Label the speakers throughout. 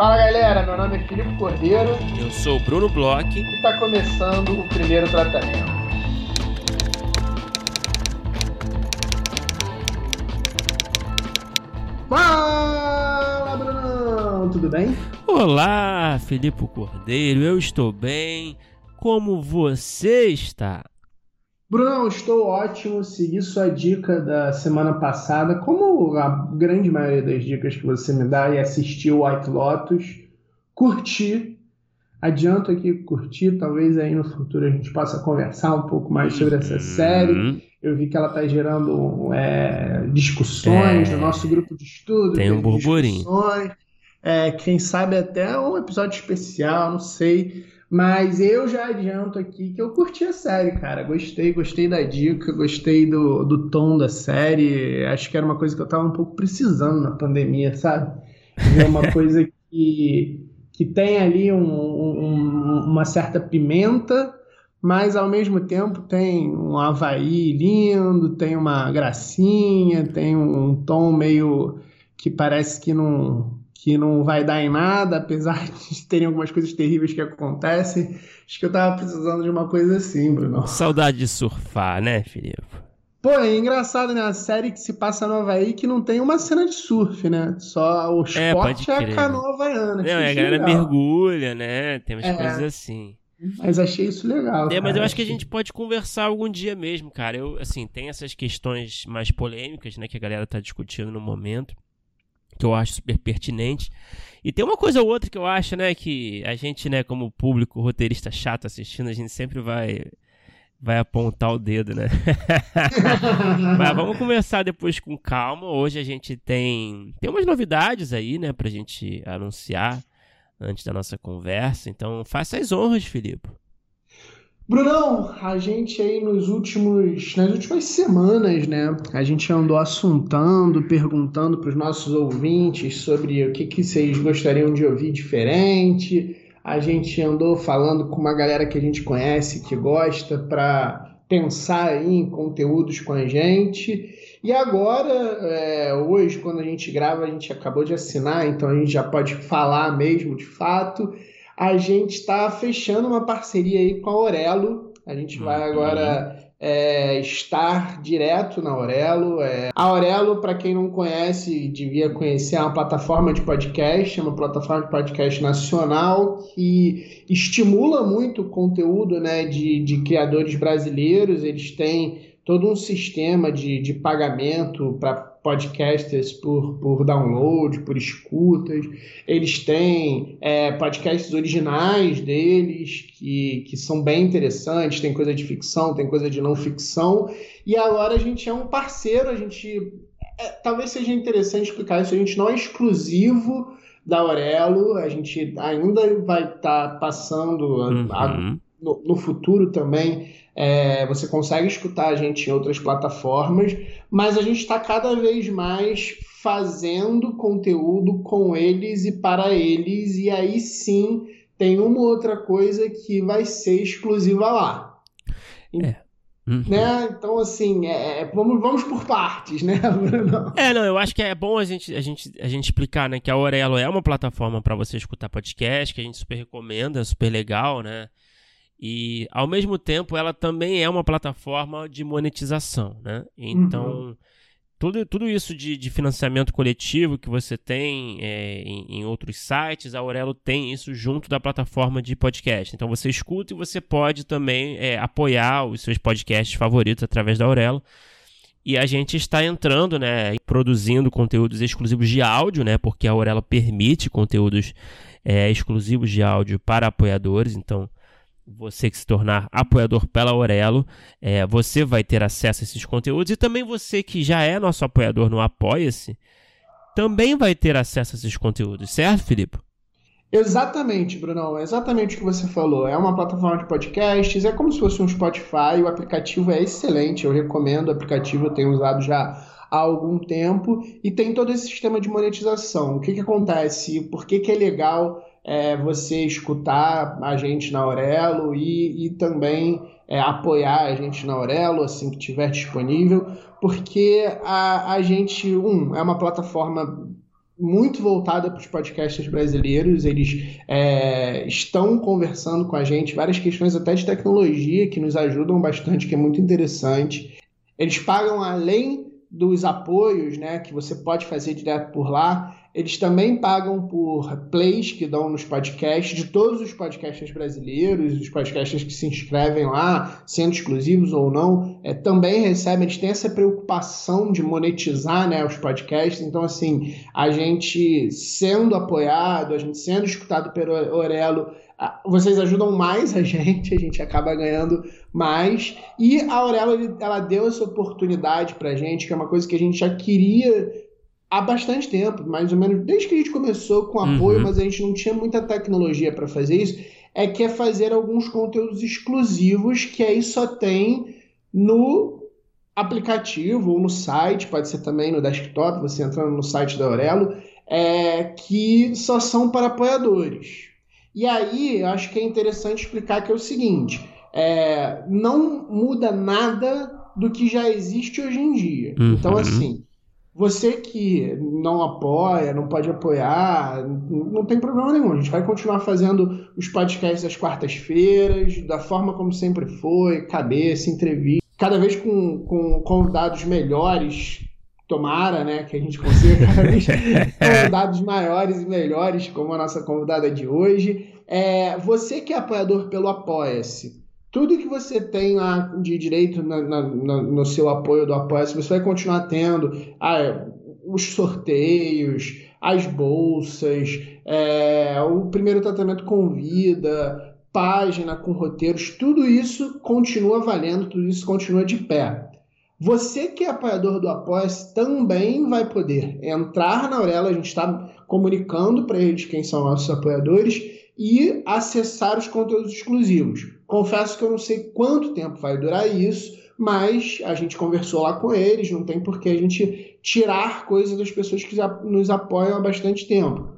Speaker 1: Fala galera, meu nome é Filipe Cordeiro.
Speaker 2: Eu sou o Bruno Bloch.
Speaker 1: E está começando o primeiro tratamento. Fala, Brunão! Tudo bem?
Speaker 2: Olá, Filipe Cordeiro. Eu estou bem. Como você está?
Speaker 1: Brunão, estou ótimo. Segui sua dica da semana passada, como a grande maioria das dicas que você me dá, e assisti o White Lotus. Curti. Adianto aqui curti. Talvez aí no futuro a gente possa conversar um pouco mais sobre essa
Speaker 2: Uhum.
Speaker 1: série. Eu vi que ela está gerando é, discussões
Speaker 2: É.
Speaker 1: no nosso grupo de estudo.
Speaker 2: Tem um burburinho.
Speaker 1: É, quem sabe até um episódio especial, não sei. Mas eu já adianto aqui que eu curti a série, cara. Gostei, gostei da dica, gostei do, do tom da série. Acho que era uma coisa que eu tava um pouco precisando na pandemia, sabe? Ver uma coisa que, que tem ali um- um- uma certa pimenta, mas ao mesmo tempo tem um Havaí lindo, tem uma gracinha, tem um tom meio que parece que não, que não vai dar em nada, apesar de terem algumas coisas terríveis que acontecem. Acho que eu tava precisando de uma coisa assim, Bruno.
Speaker 2: Saudade de surfar, né, Filipe?
Speaker 1: Pô, é engraçado, né? A série que se passa no Havaí que não tem uma cena de surf, né? Só o
Speaker 2: É,
Speaker 1: esporte é,
Speaker 2: crer.
Speaker 1: a canoa havaiana.
Speaker 2: Não,
Speaker 1: Achei
Speaker 2: a galera
Speaker 1: legal.
Speaker 2: mergulha, né? Tem umas
Speaker 1: É.
Speaker 2: coisas assim.
Speaker 1: Mas achei isso legal.
Speaker 2: É, mas
Speaker 1: cara.
Speaker 2: eu acho que a gente pode conversar algum dia mesmo, cara. Eu, assim, tem essas questões mais polêmicas, né, que a galera tá discutindo no momento, que eu acho super pertinente. E tem uma coisa ou outra que eu acho, né, que a gente, né, como público, roteirista chato assistindo, a gente sempre vai vai apontar o dedo, né? Mas vamos começar depois com calma. Hoje a gente tem tem umas novidades aí, né, pra gente anunciar antes da nossa conversa. Então, faça as honras, Filipe.
Speaker 1: Brunão, a gente aí nos últimos, nas últimas semanas, né? A gente andou assuntando, perguntando para os nossos ouvintes sobre o que, que vocês gostariam de ouvir diferente. A gente andou falando com uma galera que a gente conhece, que gosta, para pensar aí em conteúdos com a gente. E agora, é, hoje, quando a gente grava, a gente acabou de assinar, então a gente já pode falar mesmo de fato a gente está fechando uma parceria aí com a Aurelo. A gente vai
Speaker 2: Uhum.
Speaker 1: agora é, estar direto na Aurelo. É, a Aurelo, para quem não conhece, devia conhecer, é uma plataforma de podcast, é uma plataforma de podcast nacional que estimula muito o conteúdo né, de, de criadores brasileiros. Eles têm todo um sistema de, de pagamento para podcasters por, por download, por escutas. Eles têm é, podcasts originais deles, que, que são bem interessantes, tem coisa de ficção, tem coisa de não ficção. E agora a gente é um parceiro, a gente. é, talvez seja interessante explicar isso, a gente não é exclusivo da Aurelo, a gente ainda vai estar passando a- a-
Speaker 2: Uhum.
Speaker 1: No, no futuro também é, você consegue escutar a gente em outras plataformas, mas a gente está cada vez mais fazendo conteúdo com eles e para eles, e aí sim tem uma outra coisa que vai ser exclusiva lá.
Speaker 2: Uhum.
Speaker 1: Né? Então, assim, é, é- vamos, vamos por partes, né, Bruno?
Speaker 2: É, não, eu acho que é bom a gente, a gente, a gente explicar, né, que a Aurelo é uma plataforma para você escutar podcast, que a gente super recomenda, é super legal, né? E ao mesmo tempo ela também é uma plataforma de monetização, né? Então, tudo, tudo isso de, de financiamento coletivo que você tem é, em, em outros sites, a Aurelo tem isso junto da plataforma de podcast. Então você escuta e você pode também é, apoiar os seus podcasts favoritos através da Aurelo. E a gente está entrando, né, produzindo conteúdos exclusivos de áudio, né, porque a Aurelo permite conteúdos é, exclusivos de áudio para apoiadores. Então, você que se tornar apoiador pela Aurelo, é, você vai ter acesso a esses conteúdos. E também você que já é nosso apoiador no Apoia-se, também vai ter acesso a esses conteúdos, certo, Filipe?
Speaker 1: Exatamente, Brunão, é exatamente o que você falou. É uma plataforma de podcasts, é como se fosse um Spotify, o aplicativo é excelente, eu recomendo o aplicativo, eu tenho usado já há algum tempo, e tem todo esse sistema de monetização. O que, que acontece? Por que, que é legal é, você escutar a gente na Aurelo e, e também é, apoiar a gente na Aurelo assim que tiver disponível? Porque a, a gente, um, é uma plataforma muito voltada para os podcasters brasileiros. Eles é, estão conversando com a gente várias questões até de tecnologia que nos ajudam bastante, que é muito interessante. Eles pagam além dos apoios, né, que você pode fazer direto por lá. Eles também pagam por plays que dão nos podcasts, de todos os podcasters brasileiros, os podcasters que se inscrevem lá, sendo exclusivos ou não, é, também recebem, eles têm essa preocupação de monetizar né, os podcasts. Então, assim, a gente sendo apoiado, a gente sendo escutado pelo Orelo, vocês ajudam mais a gente, a gente acaba ganhando mais. E a Aurela, ela deu essa oportunidade pra gente, que é uma coisa que a gente já queria há bastante tempo, mais ou menos desde que a gente começou com apoio, uhum. mas a gente não tinha muita tecnologia para fazer isso, é que é fazer alguns conteúdos exclusivos que aí só tem no aplicativo ou no site, pode ser também no desktop, você entrando no site da Aurelo, é, que só são para apoiadores. E aí, eu acho que é interessante explicar que é o seguinte, é, não muda nada do que já existe hoje em dia. Uhum. Então, assim, você que não apoia, não pode apoiar, não tem problema nenhum. A gente vai continuar fazendo os podcasts às quartas-feiras, da forma como sempre foi, cabeça, entrevista, cada vez com, com convidados melhores. Tomara, né, que a gente consiga cada vez convidados maiores e melhores, como a nossa convidada de hoje. É, você que é apoiador pelo Apoia-se, tudo que você tem lá de direito na, na, na, no seu apoio do Apoia-se, você vai continuar tendo ah, os sorteios, as bolsas, é, o primeiro tratamento com vida, página com roteiros, tudo isso continua valendo, tudo isso continua de pé. Você que é apoiador do Apoia-se também vai poder entrar na Aurela, a gente está comunicando para eles quem são nossos apoiadores e acessar os conteúdos exclusivos. Confesso que eu não sei quanto tempo vai durar isso, mas a gente conversou lá com eles, não tem por que a gente tirar coisas das pessoas que nos apoiam há bastante tempo.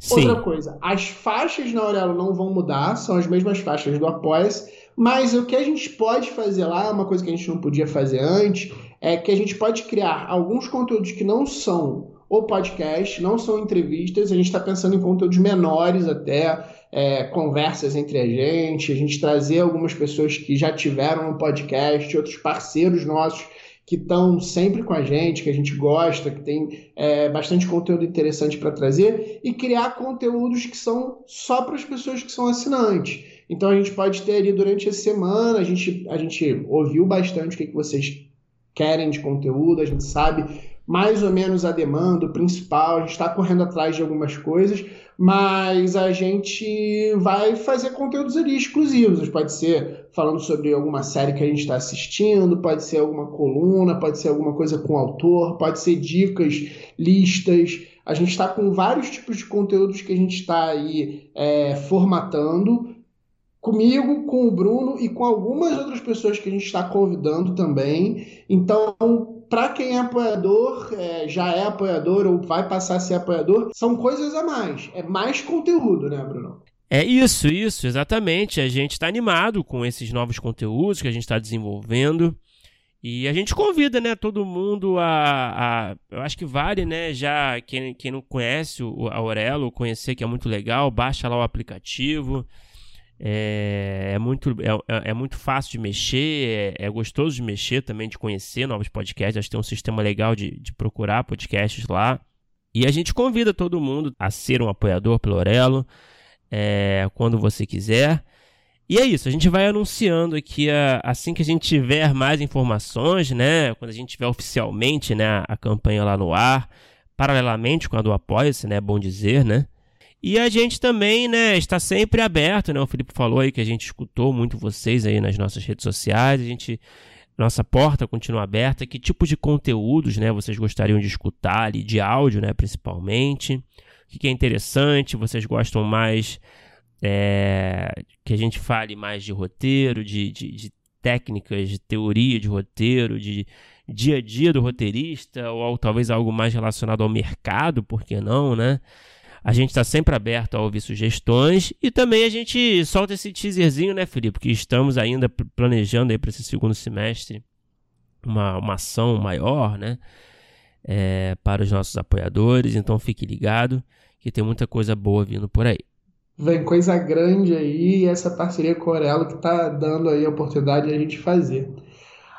Speaker 1: Sim. Outra coisa, as faixas na Aurelo não vão mudar, são as mesmas faixas do Apoia-se, mas o que a gente pode fazer lá, uma coisa que a gente não podia fazer antes, é que a gente pode criar alguns conteúdos que não são o podcast, não são entrevistas, a gente está pensando em conteúdos menores até, é, conversas entre a gente, a gente trazer algumas pessoas que já tiveram no podcast, outros parceiros nossos que estão sempre com a gente, que a gente gosta, que tem é, bastante conteúdo interessante para trazer, e criar conteúdos que são só para as pessoas que são assinantes. Então a gente pode ter ali durante a semana, a gente, a gente ouviu bastante o que, que vocês querem de conteúdo, a gente sabe mais ou menos a demanda, o principal, a gente está correndo atrás de algumas coisas, mas a gente vai fazer conteúdos ali exclusivos. Pode ser falando sobre alguma série que a gente está assistindo, pode ser alguma coluna, pode ser alguma coisa com autor, pode ser dicas, listas. A gente está com vários tipos de conteúdos que a gente está aí é, formatando comigo, com o Bruno e com algumas outras pessoas que a gente está convidando também. Então, para quem é apoiador, é, já é apoiador ou vai passar a ser apoiador, são coisas a mais. É mais conteúdo, né, Bruno?
Speaker 2: É isso, isso, exatamente. A gente está animado com esses novos conteúdos que a gente está desenvolvendo. E a gente convida, né, todo mundo a, a, Eu acho que vale, né, já quem, quem não conhece o Aurelo, conhecer que é muito legal, baixa lá o aplicativo. É, é muito, é, é, é, muito fácil de mexer, é, é, gostoso de mexer também, de conhecer novos podcasts. Acho que tem um sistema legal de, de procurar podcasts lá. E a gente convida todo mundo a ser um apoiador pelo Orelo é, quando você quiser. E é isso, a gente vai anunciando aqui a, assim que a gente tiver mais informações, né? Quando a gente tiver oficialmente né, a campanha lá no ar, paralelamente com a do Apoia-se, né? É bom dizer, né? E a gente também, né, está sempre aberto, né? O Felipe falou aí que a gente escutou muito vocês aí nas nossas redes sociais, a gente nossa porta continua aberta. Que tipos de conteúdos, né, vocês gostariam de escutar ali, de áudio, né, principalmente? O que é interessante? Vocês gostam mais é, que a gente fale mais de roteiro, de, de, de técnicas, de teoria de roteiro, de dia a dia do roteirista, ou talvez algo mais relacionado ao mercado, por que não, né? A gente está sempre aberto a ouvir sugestões e também a gente solta esse teaserzinho, né, Felipe? Que estamos ainda planejando aí para esse segundo semestre uma, uma ação maior, né? é, para os nossos apoiadores. Então fique ligado que tem muita coisa boa vindo por aí.
Speaker 1: Vem coisa grande aí, essa parceria com o Orelo que está dando aí a oportunidade de a gente fazer.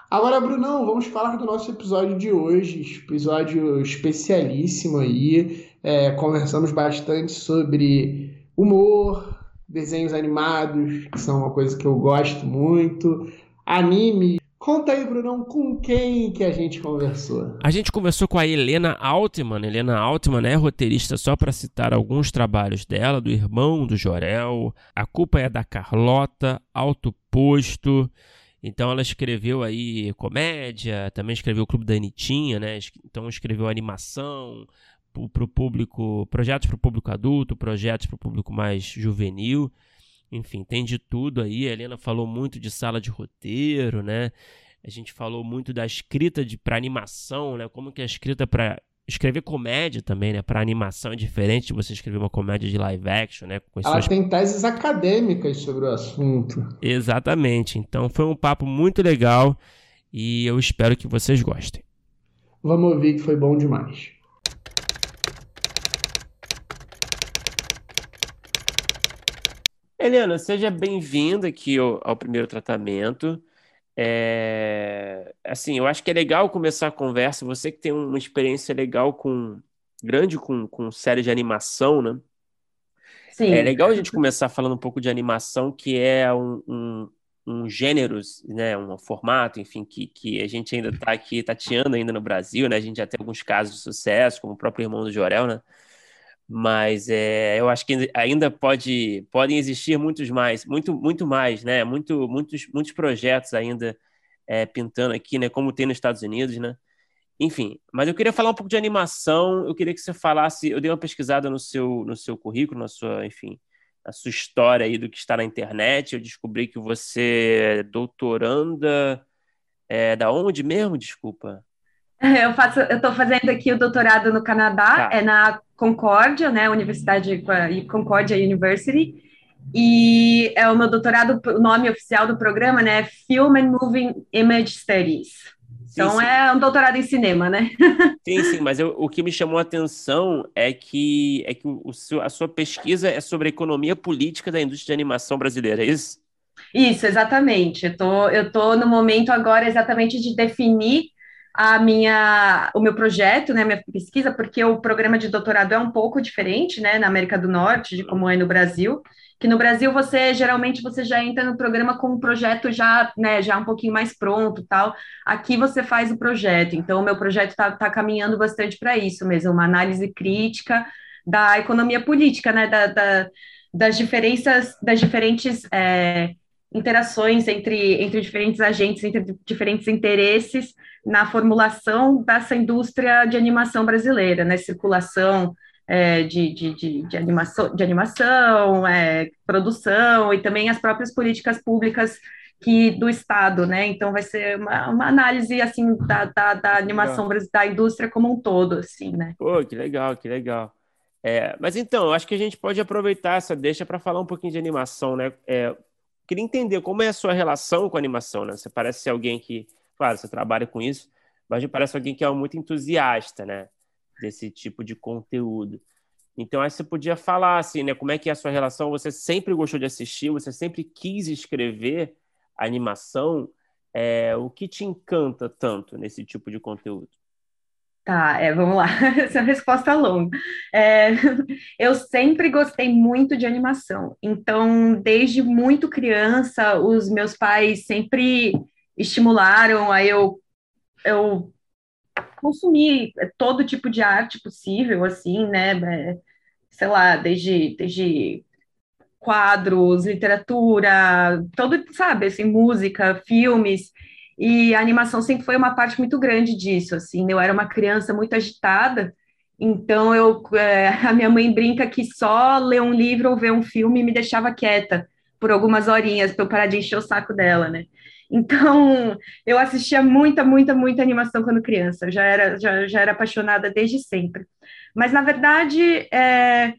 Speaker 1: Agora, Brunão, vamos falar do nosso episódio de hoje, episódio especialíssimo aí. É, conversamos bastante sobre humor, desenhos animados, que são uma coisa que eu gosto muito, anime. Conta aí, Brunão, com quem que a gente conversou?
Speaker 2: A gente conversou com a Helena Altman. Helena Altman é roteirista, só para citar alguns trabalhos dela, do Irmão do Jorel, A Culpa é da Carlota, Alto Posto. Então ela escreveu aí comédia, também escreveu o Clube da Anitinha, né? Então escreveu animação para o público, projetos para o público adulto, projetos para o público mais juvenil. Enfim, tem de tudo aí. A Helena falou muito de sala de roteiro, né? A gente falou muito da escrita para animação, né? Como que a escrita para escrever comédia também, né? Para animação é diferente de você escrever uma comédia de live action, né?
Speaker 1: Com Ela suas... tem teses acadêmicas sobre o assunto.
Speaker 2: Exatamente. Então foi um papo muito legal e eu espero que vocês gostem.
Speaker 1: Vamos ouvir que foi bom demais.
Speaker 2: Helena, seja bem-vinda aqui ao, ao primeiro tratamento. É, assim, eu acho que é legal começar a conversa. Você que tem uma experiência legal com grande com, com série de animação, né? Sim. É legal a gente começar falando um pouco de animação, que é um, um, um gênero, né, um formato, enfim, que, que a gente ainda está aqui tateando ainda no Brasil, né? A gente já tem alguns casos de sucesso, como o próprio Irmão do Jorel, né? Mas é, eu acho que ainda pode, podem existir muitos mais, muito, muito mais, né? Muito, muitos, muitos projetos ainda é, pintando aqui, né? Como tem nos Estados Unidos, né? Enfim, mas eu queria falar um pouco de animação. Eu queria que você falasse. Eu dei uma pesquisada no seu, no seu currículo, na sua, enfim, na sua história aí do que está na internet. Eu descobri que você é doutoranda. É, da onde mesmo? Desculpa.
Speaker 3: Eu faço, eu estou fazendo aqui o doutorado no Canadá, tá. é na Concórdia, né, Universidade Concórdia University, e é o meu doutorado, o nome oficial do programa, né, Film and Moving Image Studies. Sim, então sim. é um doutorado em cinema, né?
Speaker 2: Sim, sim, mas eu, o que me chamou a atenção é que, é que o, o seu, a sua pesquisa é sobre a economia política da indústria de animação brasileira, é isso?
Speaker 3: Isso, exatamente. Eu tô, eu tô no momento agora exatamente de definir a minha, o meu projeto, né, minha pesquisa, porque o programa de doutorado é um pouco diferente, né, na América do Norte, de como é no Brasil, que no Brasil você, geralmente, você já entra no programa com um projeto já, né, já um pouquinho mais pronto, tal, aqui você faz o projeto, então o meu projeto está tá caminhando bastante para isso mesmo, uma análise crítica da economia política, né, da, da das diferenças, das diferentes é, interações entre, entre diferentes agentes, entre diferentes interesses, na formulação dessa indústria de animação brasileira, né? Circulação é, de, de, de, de, animação, de animação é, produção e também as próprias políticas públicas que do Estado, né? Então vai ser uma, uma análise assim da, da, da animação legal. da indústria como um todo, assim, né?
Speaker 2: Pô, que legal, que legal. É, mas então, acho que a gente pode aproveitar essa deixa para falar um pouquinho de animação, né? É, queria entender como é a sua relação com a animação, né? Você parece ser alguém que Claro, você trabalha com isso, mas me parece alguém que é muito entusiasta, né? Desse tipo de conteúdo. Então, que você podia falar, assim, né? Como é que é a sua relação? Você sempre gostou de assistir? Você sempre quis escrever animação? É, o que te encanta tanto nesse tipo de conteúdo?
Speaker 3: Tá, é, vamos lá. Essa é uma resposta longa. É, eu sempre gostei muito de animação. Então, desde muito criança, os meus pais sempre estimularam a eu, eu consumir todo tipo de arte possível, assim, né? É, sei lá, desde, desde quadros, literatura, todo, sabe, assim, música, filmes, e a animação sempre foi uma parte muito grande disso, assim, eu era uma criança muito agitada, então eu, é, a minha mãe brinca que só ler um livro ou ver um filme me deixava quieta por algumas horinhas para eu parar de encher o saco dela, né? Então, eu assistia muita, muita, muita animação quando criança. Eu já era, já, já era apaixonada desde sempre. Mas, na verdade, é,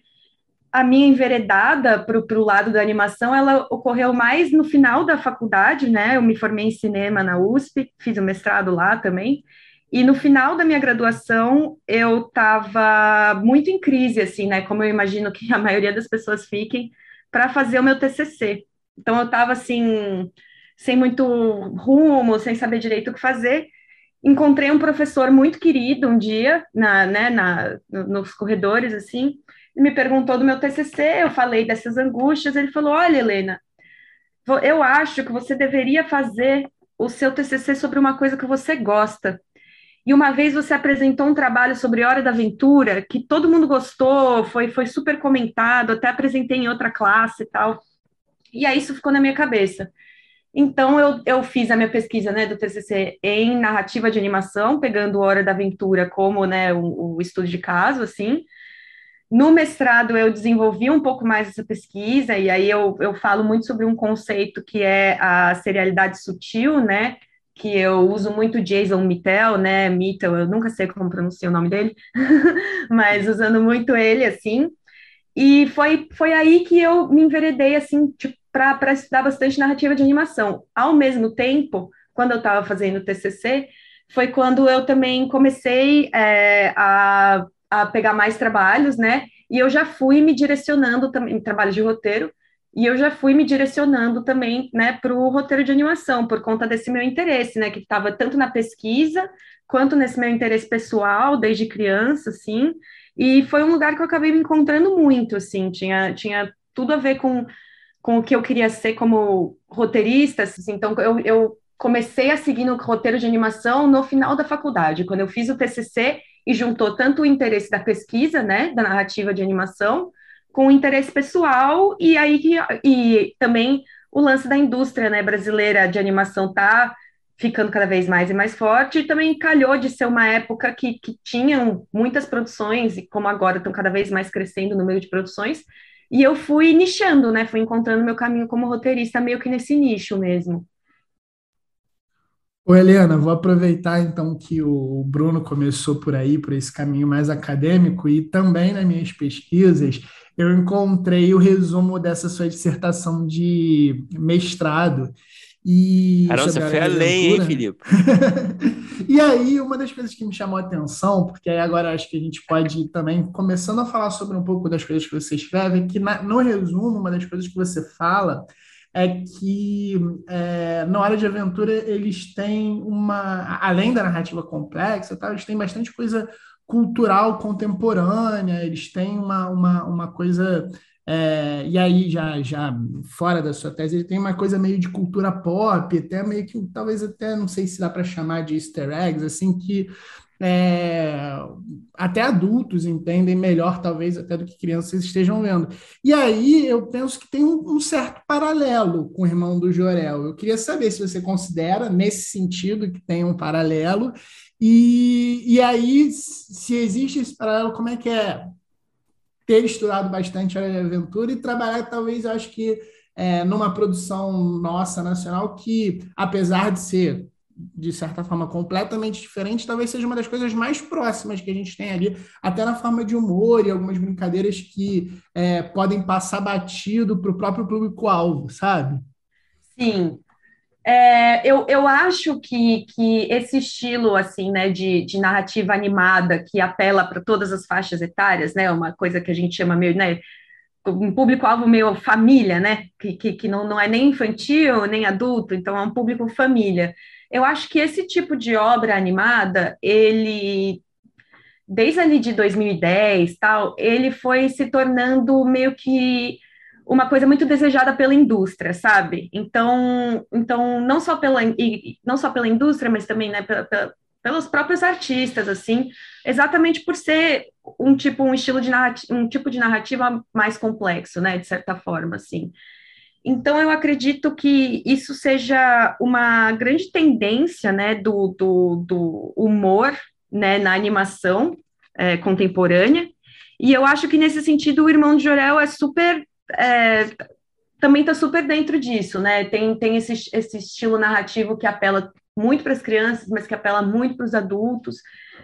Speaker 3: a minha enveredada para o lado da animação, ela ocorreu mais no final da faculdade, né? Eu me formei em cinema na USP, fiz o mestrado lá também. E no final da minha graduação, eu estava muito em crise, assim, né? Como eu imagino que a maioria das pessoas fiquem, para fazer o meu TCC. Então, eu estava, assim, sem muito rumo, sem saber direito o que fazer. Encontrei um professor muito querido um dia, na, né, na, nos corredores, assim, me perguntou do meu TCC, eu falei dessas angústias, ele falou, olha, Helena, eu acho que você deveria fazer o seu TCC sobre uma coisa que você gosta. E uma vez você apresentou um trabalho sobre Hora da Aventura, que todo mundo gostou, foi, foi super comentado, até apresentei em outra classe e tal. E aí isso ficou na minha cabeça. Então, eu, eu fiz a minha pesquisa né, do TCC em narrativa de animação, pegando Hora da Aventura como né, o, o estudo de caso, assim. No mestrado, eu desenvolvi um pouco mais essa pesquisa, e aí eu, eu falo muito sobre um conceito que é a serialidade sutil, né? Que eu uso muito Jason Mittel, né? Mittel, eu nunca sei como pronunciar o nome dele, mas usando muito ele, assim. E foi, foi aí que eu me enveredei, assim, tipo, para estudar bastante narrativa de animação. Ao mesmo tempo, quando eu estava fazendo o TCC, foi quando eu também comecei é, a a pegar mais trabalhos, né? E eu já fui me direcionando também, trabalho de roteiro, e eu já fui me direcionando também, né, para o roteiro de animação, por conta desse meu interesse, né, que estava tanto na pesquisa, quanto nesse meu interesse pessoal, desde criança, assim, e foi um lugar que eu acabei me encontrando muito, assim, tinha, tinha tudo a ver com, com o que eu queria ser como roteirista, assim, então eu, eu comecei a seguir no roteiro de animação no final da faculdade, quando eu fiz o TCC, e juntou tanto o interesse da pesquisa, né, da narrativa de animação, com o interesse pessoal e aí e também o lance da indústria, né, brasileira de animação tá ficando cada vez mais e mais forte, e também calhou de ser uma época que, que tinham muitas produções, e como agora estão cada vez mais crescendo o número de produções, e eu fui nichando, né, fui encontrando meu caminho como roteirista meio que nesse nicho mesmo.
Speaker 1: Ô, Helena, vou aproveitar então que o Bruno começou por aí, por esse caminho mais acadêmico, e também nas minhas pesquisas eu encontrei o resumo dessa sua dissertação de mestrado. E
Speaker 2: Caramba, você foi além, hein, Filipe?
Speaker 1: e aí, uma das coisas que me chamou a atenção, porque aí agora acho que a gente pode ir também começando a falar sobre um pouco das coisas que você escreve, que na, no resumo, uma das coisas que você fala é que é, na hora de aventura eles têm uma, além da narrativa complexa, tá, eles têm bastante coisa cultural contemporânea, eles têm uma, uma, uma coisa é, e aí, já, já fora da sua tese, ele tem uma coisa meio de cultura pop, até meio que, talvez até, não sei se dá para chamar de easter eggs, assim, que é, até adultos entendem melhor, talvez, até do que crianças estejam vendo. E aí eu penso que tem um, um, certo paralelo com o irmão do Jorel. Eu queria saber se você considera, nesse sentido, que tem um paralelo, e, e aí, se existe esse paralelo, como é que é ter estudado bastante a aventura e trabalhar, talvez, eu acho que é, numa produção nossa nacional que, apesar de ser de certa forma, completamente diferente, talvez seja uma das coisas mais próximas que a gente tem ali, até na forma de humor e algumas brincadeiras que é, podem passar batido para o próprio público-alvo, sabe?
Speaker 3: Sim. É, eu, eu acho que, que esse estilo assim, né, de, de narrativa animada que apela para todas as faixas etárias, né, uma coisa que a gente chama meio, né, um público-alvo meio família, né, que, que, que não, não é nem infantil, nem adulto, então é um público família. Eu acho que esse tipo de obra animada, ele desde ali de 2010, tal, ele foi se tornando meio que uma coisa muito desejada pela indústria, sabe? Então, então não só pela não só pela indústria, mas também, né, pela, pela, pelos próprios artistas, assim, exatamente por ser um tipo um estilo de narrativa, um tipo de narrativa mais complexo, né, de certa forma, assim. Então, eu acredito que isso seja uma grande tendência né, do, do, do humor né, na animação é, contemporânea. E eu acho que, nesse sentido, o Irmão de Jorel é super. É, também está super dentro disso, né? Tem, tem esse, esse estilo narrativo que apela muito para as crianças, mas que apela muito para os adultos.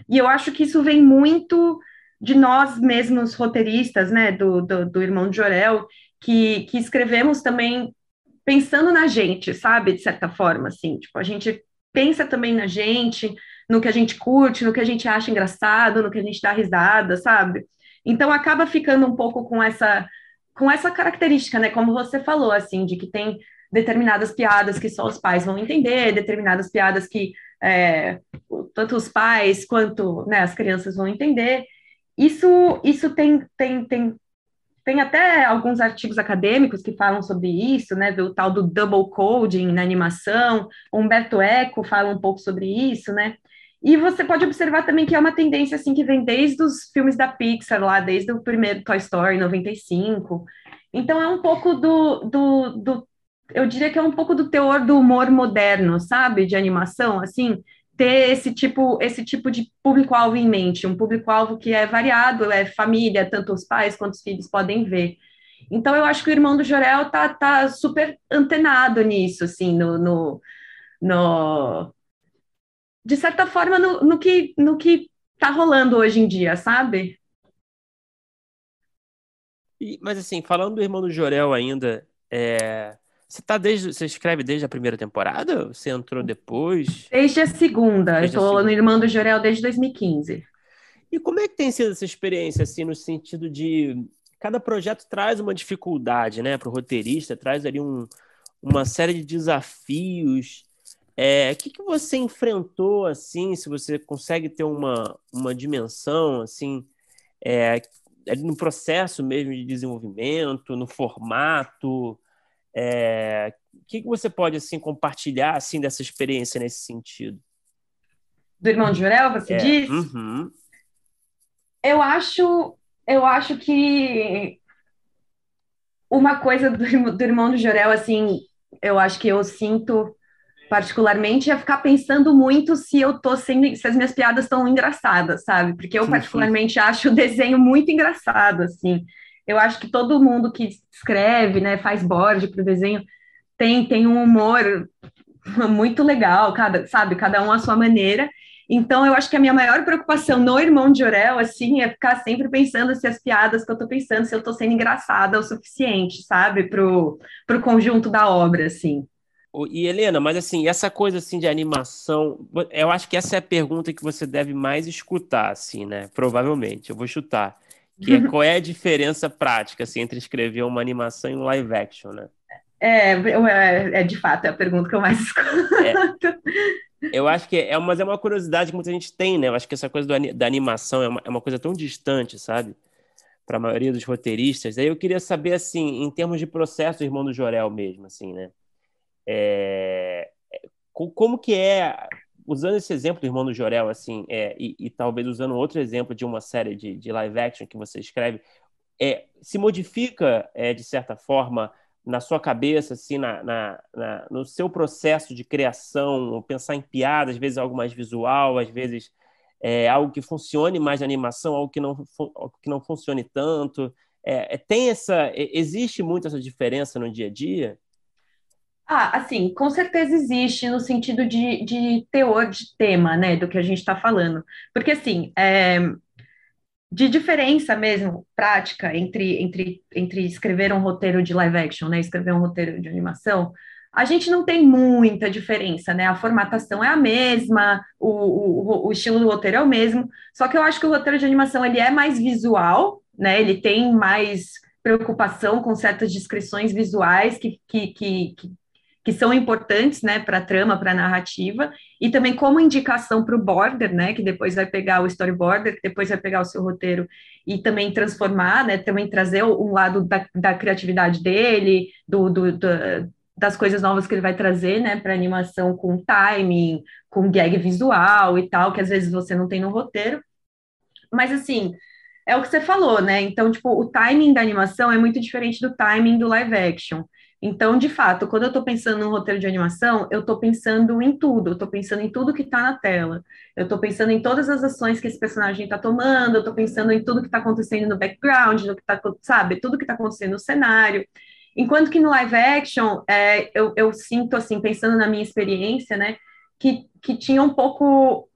Speaker 3: E eu acho que isso vem muito de nós mesmos roteiristas, né, do, do, do Irmão de Jorel, que, que escrevemos também pensando na gente, sabe? De certa forma, assim, tipo, a gente pensa também na gente, no que a gente curte, no que a gente acha engraçado, no que a gente dá risada, sabe? Então acaba ficando um pouco com essa com essa característica, né? Como você falou, assim, de que tem determinadas piadas que só os pais vão entender, determinadas piadas que é, tanto os pais quanto né, as crianças vão entender. Isso, isso tem, tem, tem, tem até alguns artigos acadêmicos que falam sobre isso, né, do tal do double coding na animação. O Humberto Eco fala um pouco sobre isso, né? E você pode observar também que é uma tendência assim que vem desde os filmes da Pixar lá, desde o primeiro Toy Story 95. Então é um pouco do, do, do eu diria que é um pouco do teor do humor moderno, sabe, de animação, assim, ter esse tipo, esse tipo de público-alvo em mente, um público-alvo que é variado, é família, tanto os pais quanto os filhos podem ver. Então, eu acho que o irmão do Jorel tá, tá super antenado nisso, assim, no, no, no de certa forma, no, no, que, no que tá rolando hoje em dia, sabe?
Speaker 2: E, mas, assim, falando do irmão do Jorel ainda, é, você tá desde. Você escreve desde a primeira temporada? Você entrou depois?
Speaker 3: Desde a segunda. Desde eu estou no Irmão do Jorel desde 2015.
Speaker 2: E como é que tem sido essa experiência, assim, no sentido de. Cada projeto traz uma dificuldade, né, para o roteirista, traz ali um, uma série de desafios. É, o que, que você enfrentou, assim, se você consegue ter uma, uma dimensão, assim, é, no processo mesmo de desenvolvimento, no formato, é, o que, que você pode assim compartilhar assim dessa experiência nesse sentido?
Speaker 3: Do irmão de Jorel, você é. diz?
Speaker 2: Uhum.
Speaker 3: Eu acho, eu acho que uma coisa do, do irmão do Jorel, assim, eu acho que eu sinto particularmente é ficar pensando muito se eu tô sendo, se as minhas piadas estão engraçadas, sabe? Porque eu particularmente acho o desenho muito engraçado, assim. Eu acho que todo mundo que escreve, né, faz board para o desenho, tem, tem um humor muito legal, cada, sabe, cada um à sua maneira. Então, eu acho que a minha maior preocupação no Irmão de Orel, assim, é ficar sempre pensando se as piadas que eu estou pensando, se eu estou sendo engraçada o suficiente, sabe, pro, pro conjunto da obra, assim.
Speaker 2: E Helena, mas assim, essa coisa assim de animação, eu acho que essa é a pergunta que você deve mais escutar, assim, né? Provavelmente, eu vou chutar que é qual é a diferença prática assim, entre escrever uma animação e um live action, né?
Speaker 3: É, é, é de fato, é a pergunta que eu mais escuto. É,
Speaker 2: eu acho que é, mas é uma curiosidade que muita gente tem, né? Eu acho que essa coisa do, da animação é uma, é uma coisa tão distante, sabe? Para a maioria dos roteiristas. Aí eu queria saber, assim, em termos de processo, irmão do Jorel mesmo, assim, né? É, como que é usando esse exemplo do irmão do Jorel, assim, é, e, e, talvez usando outro exemplo de uma série de, de live action que você escreve, é, se modifica, é, de certa forma, na sua cabeça, assim, na, na, na, no seu processo de criação, pensar em piadas, às vezes algo mais visual, às vezes é, algo que funcione mais na animação, algo que não, que não funcione tanto. É, é tem essa, existe muito essa diferença no dia a dia?
Speaker 3: Ah, assim, com certeza existe no sentido de, de teor de tema, né, do que a gente está falando. Porque, assim, é, de diferença mesmo, prática, entre, entre, entre escrever um roteiro de live action, né, escrever um roteiro de animação, a gente não tem muita diferença, né? A formatação é a mesma, o, o, o estilo do roteiro é o mesmo, só que eu acho que o roteiro de animação ele é mais visual, né? Ele tem mais preocupação com certas descrições visuais que, que, que, que que são importantes, né, para a trama, para a narrativa, e também como indicação para o border, né, que depois vai pegar o storyboarder, que depois vai pegar o seu roteiro e também transformar, né, também trazer um lado da, da criatividade dele, do, do, do, das coisas novas que ele vai trazer, né, para animação com timing, com gag visual e tal, que às vezes você não tem no roteiro. Mas assim, é o que você falou, né? Então, tipo, o timing da animação é muito diferente do timing do live action. Então, de fato, quando eu estou pensando num roteiro de animação, eu estou pensando em tudo, eu estou pensando em tudo que está na tela, eu estou pensando em todas as ações que esse personagem está tomando, eu estou pensando em tudo que está acontecendo no background, no que tá, sabe, tudo que está acontecendo no cenário. Enquanto que no live action, é, eu, eu sinto, assim, pensando na minha experiência, né, que, que tinha um pouco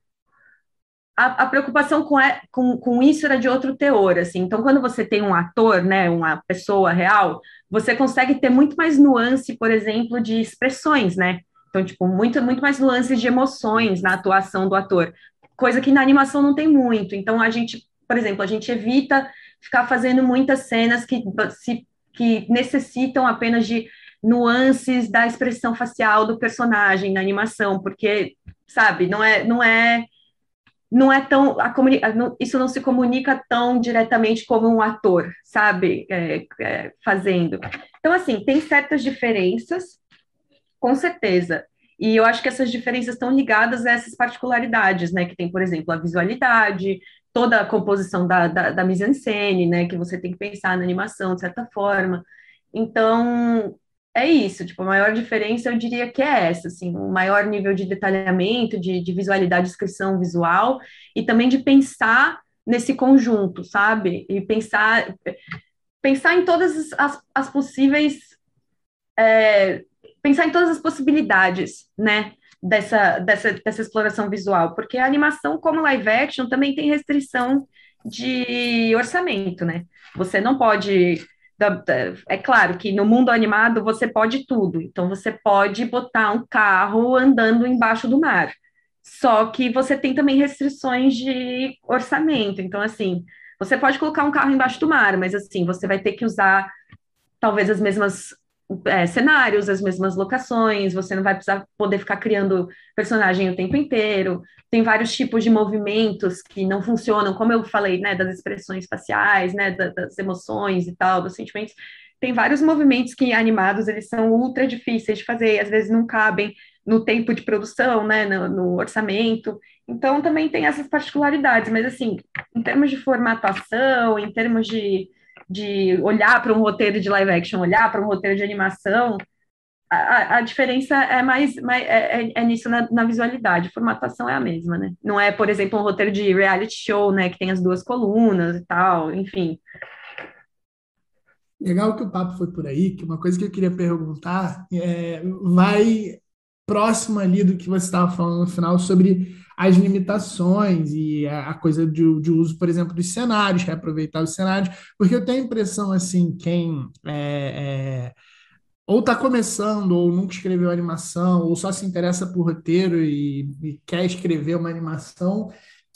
Speaker 3: a, a, preocupação com, é, com, com, isso era de outro teor, assim. Então, quando você tem um ator, né, uma pessoa real, você consegue ter muito mais nuance, por exemplo, de expressões, né? Então, tipo, muito, muito mais nuances de emoções na atuação do ator, coisa que na animação não tem muito. Então, a gente, por exemplo, a gente evita ficar fazendo muitas cenas que, se, que necessitam apenas de nuances da expressão facial do personagem na animação, porque, sabe, não é, não é não é tão a isso não se comunica tão diretamente como um ator, sabe, é, é, fazendo. Então, assim, tem certas diferenças, com certeza. E eu acho que essas diferenças estão ligadas a essas particularidades, né? Que tem, por exemplo, a visualidade, toda a composição da, da, da mise-en-scène, né? Que você tem que pensar na animação, de certa forma. Então, é isso, tipo, a maior diferença eu diria que é essa, assim, um maior nível de detalhamento, de, de visualidade, descrição visual, e também de pensar nesse conjunto, sabe? E pensar, pensar em todas as, as possíveis, é, pensar em todas as possibilidades, né? Dessa, dessa, dessa exploração visual, porque a animação, como live action, também tem restrição de orçamento, né? Você não pode é claro que no mundo animado você pode tudo, então você pode botar um carro andando embaixo do mar. Só que você tem também restrições de orçamento. Então, assim, você pode colocar um carro embaixo do mar, mas assim, você vai ter que usar talvez as mesmas é, cenários, as mesmas locações, você não vai precisar poder ficar criando personagem o tempo inteiro. Tem vários tipos de movimentos que não funcionam, como eu falei, né, das expressões faciais, né, das emoções e tal, dos sentimentos. Tem vários movimentos que animados eles são ultra difíceis de fazer, e às vezes não cabem no tempo de produção, né, no, no orçamento. Então também tem essas particularidades, mas assim, em termos de formatação, em termos de de olhar para um roteiro de live action, olhar para um roteiro de animação, a, a diferença é mais, mais é, é, é, nisso na, na, visualidade, a formatação é a mesma, né? Não é, por exemplo, um roteiro de reality show, né, que tem as duas colunas e tal, enfim.
Speaker 1: Legal que o papo foi por aí, que uma coisa que eu queria perguntar é, vai próximo ali do que você estava falando no final sobre as limitações e a, coisa de, de, uso, por exemplo, dos cenários, reaproveitar os cenários, porque eu tenho a impressão, assim, quem é, é, ou está começando, ou nunca escreveu animação, ou só se interessa por roteiro e, e quer escrever uma animação,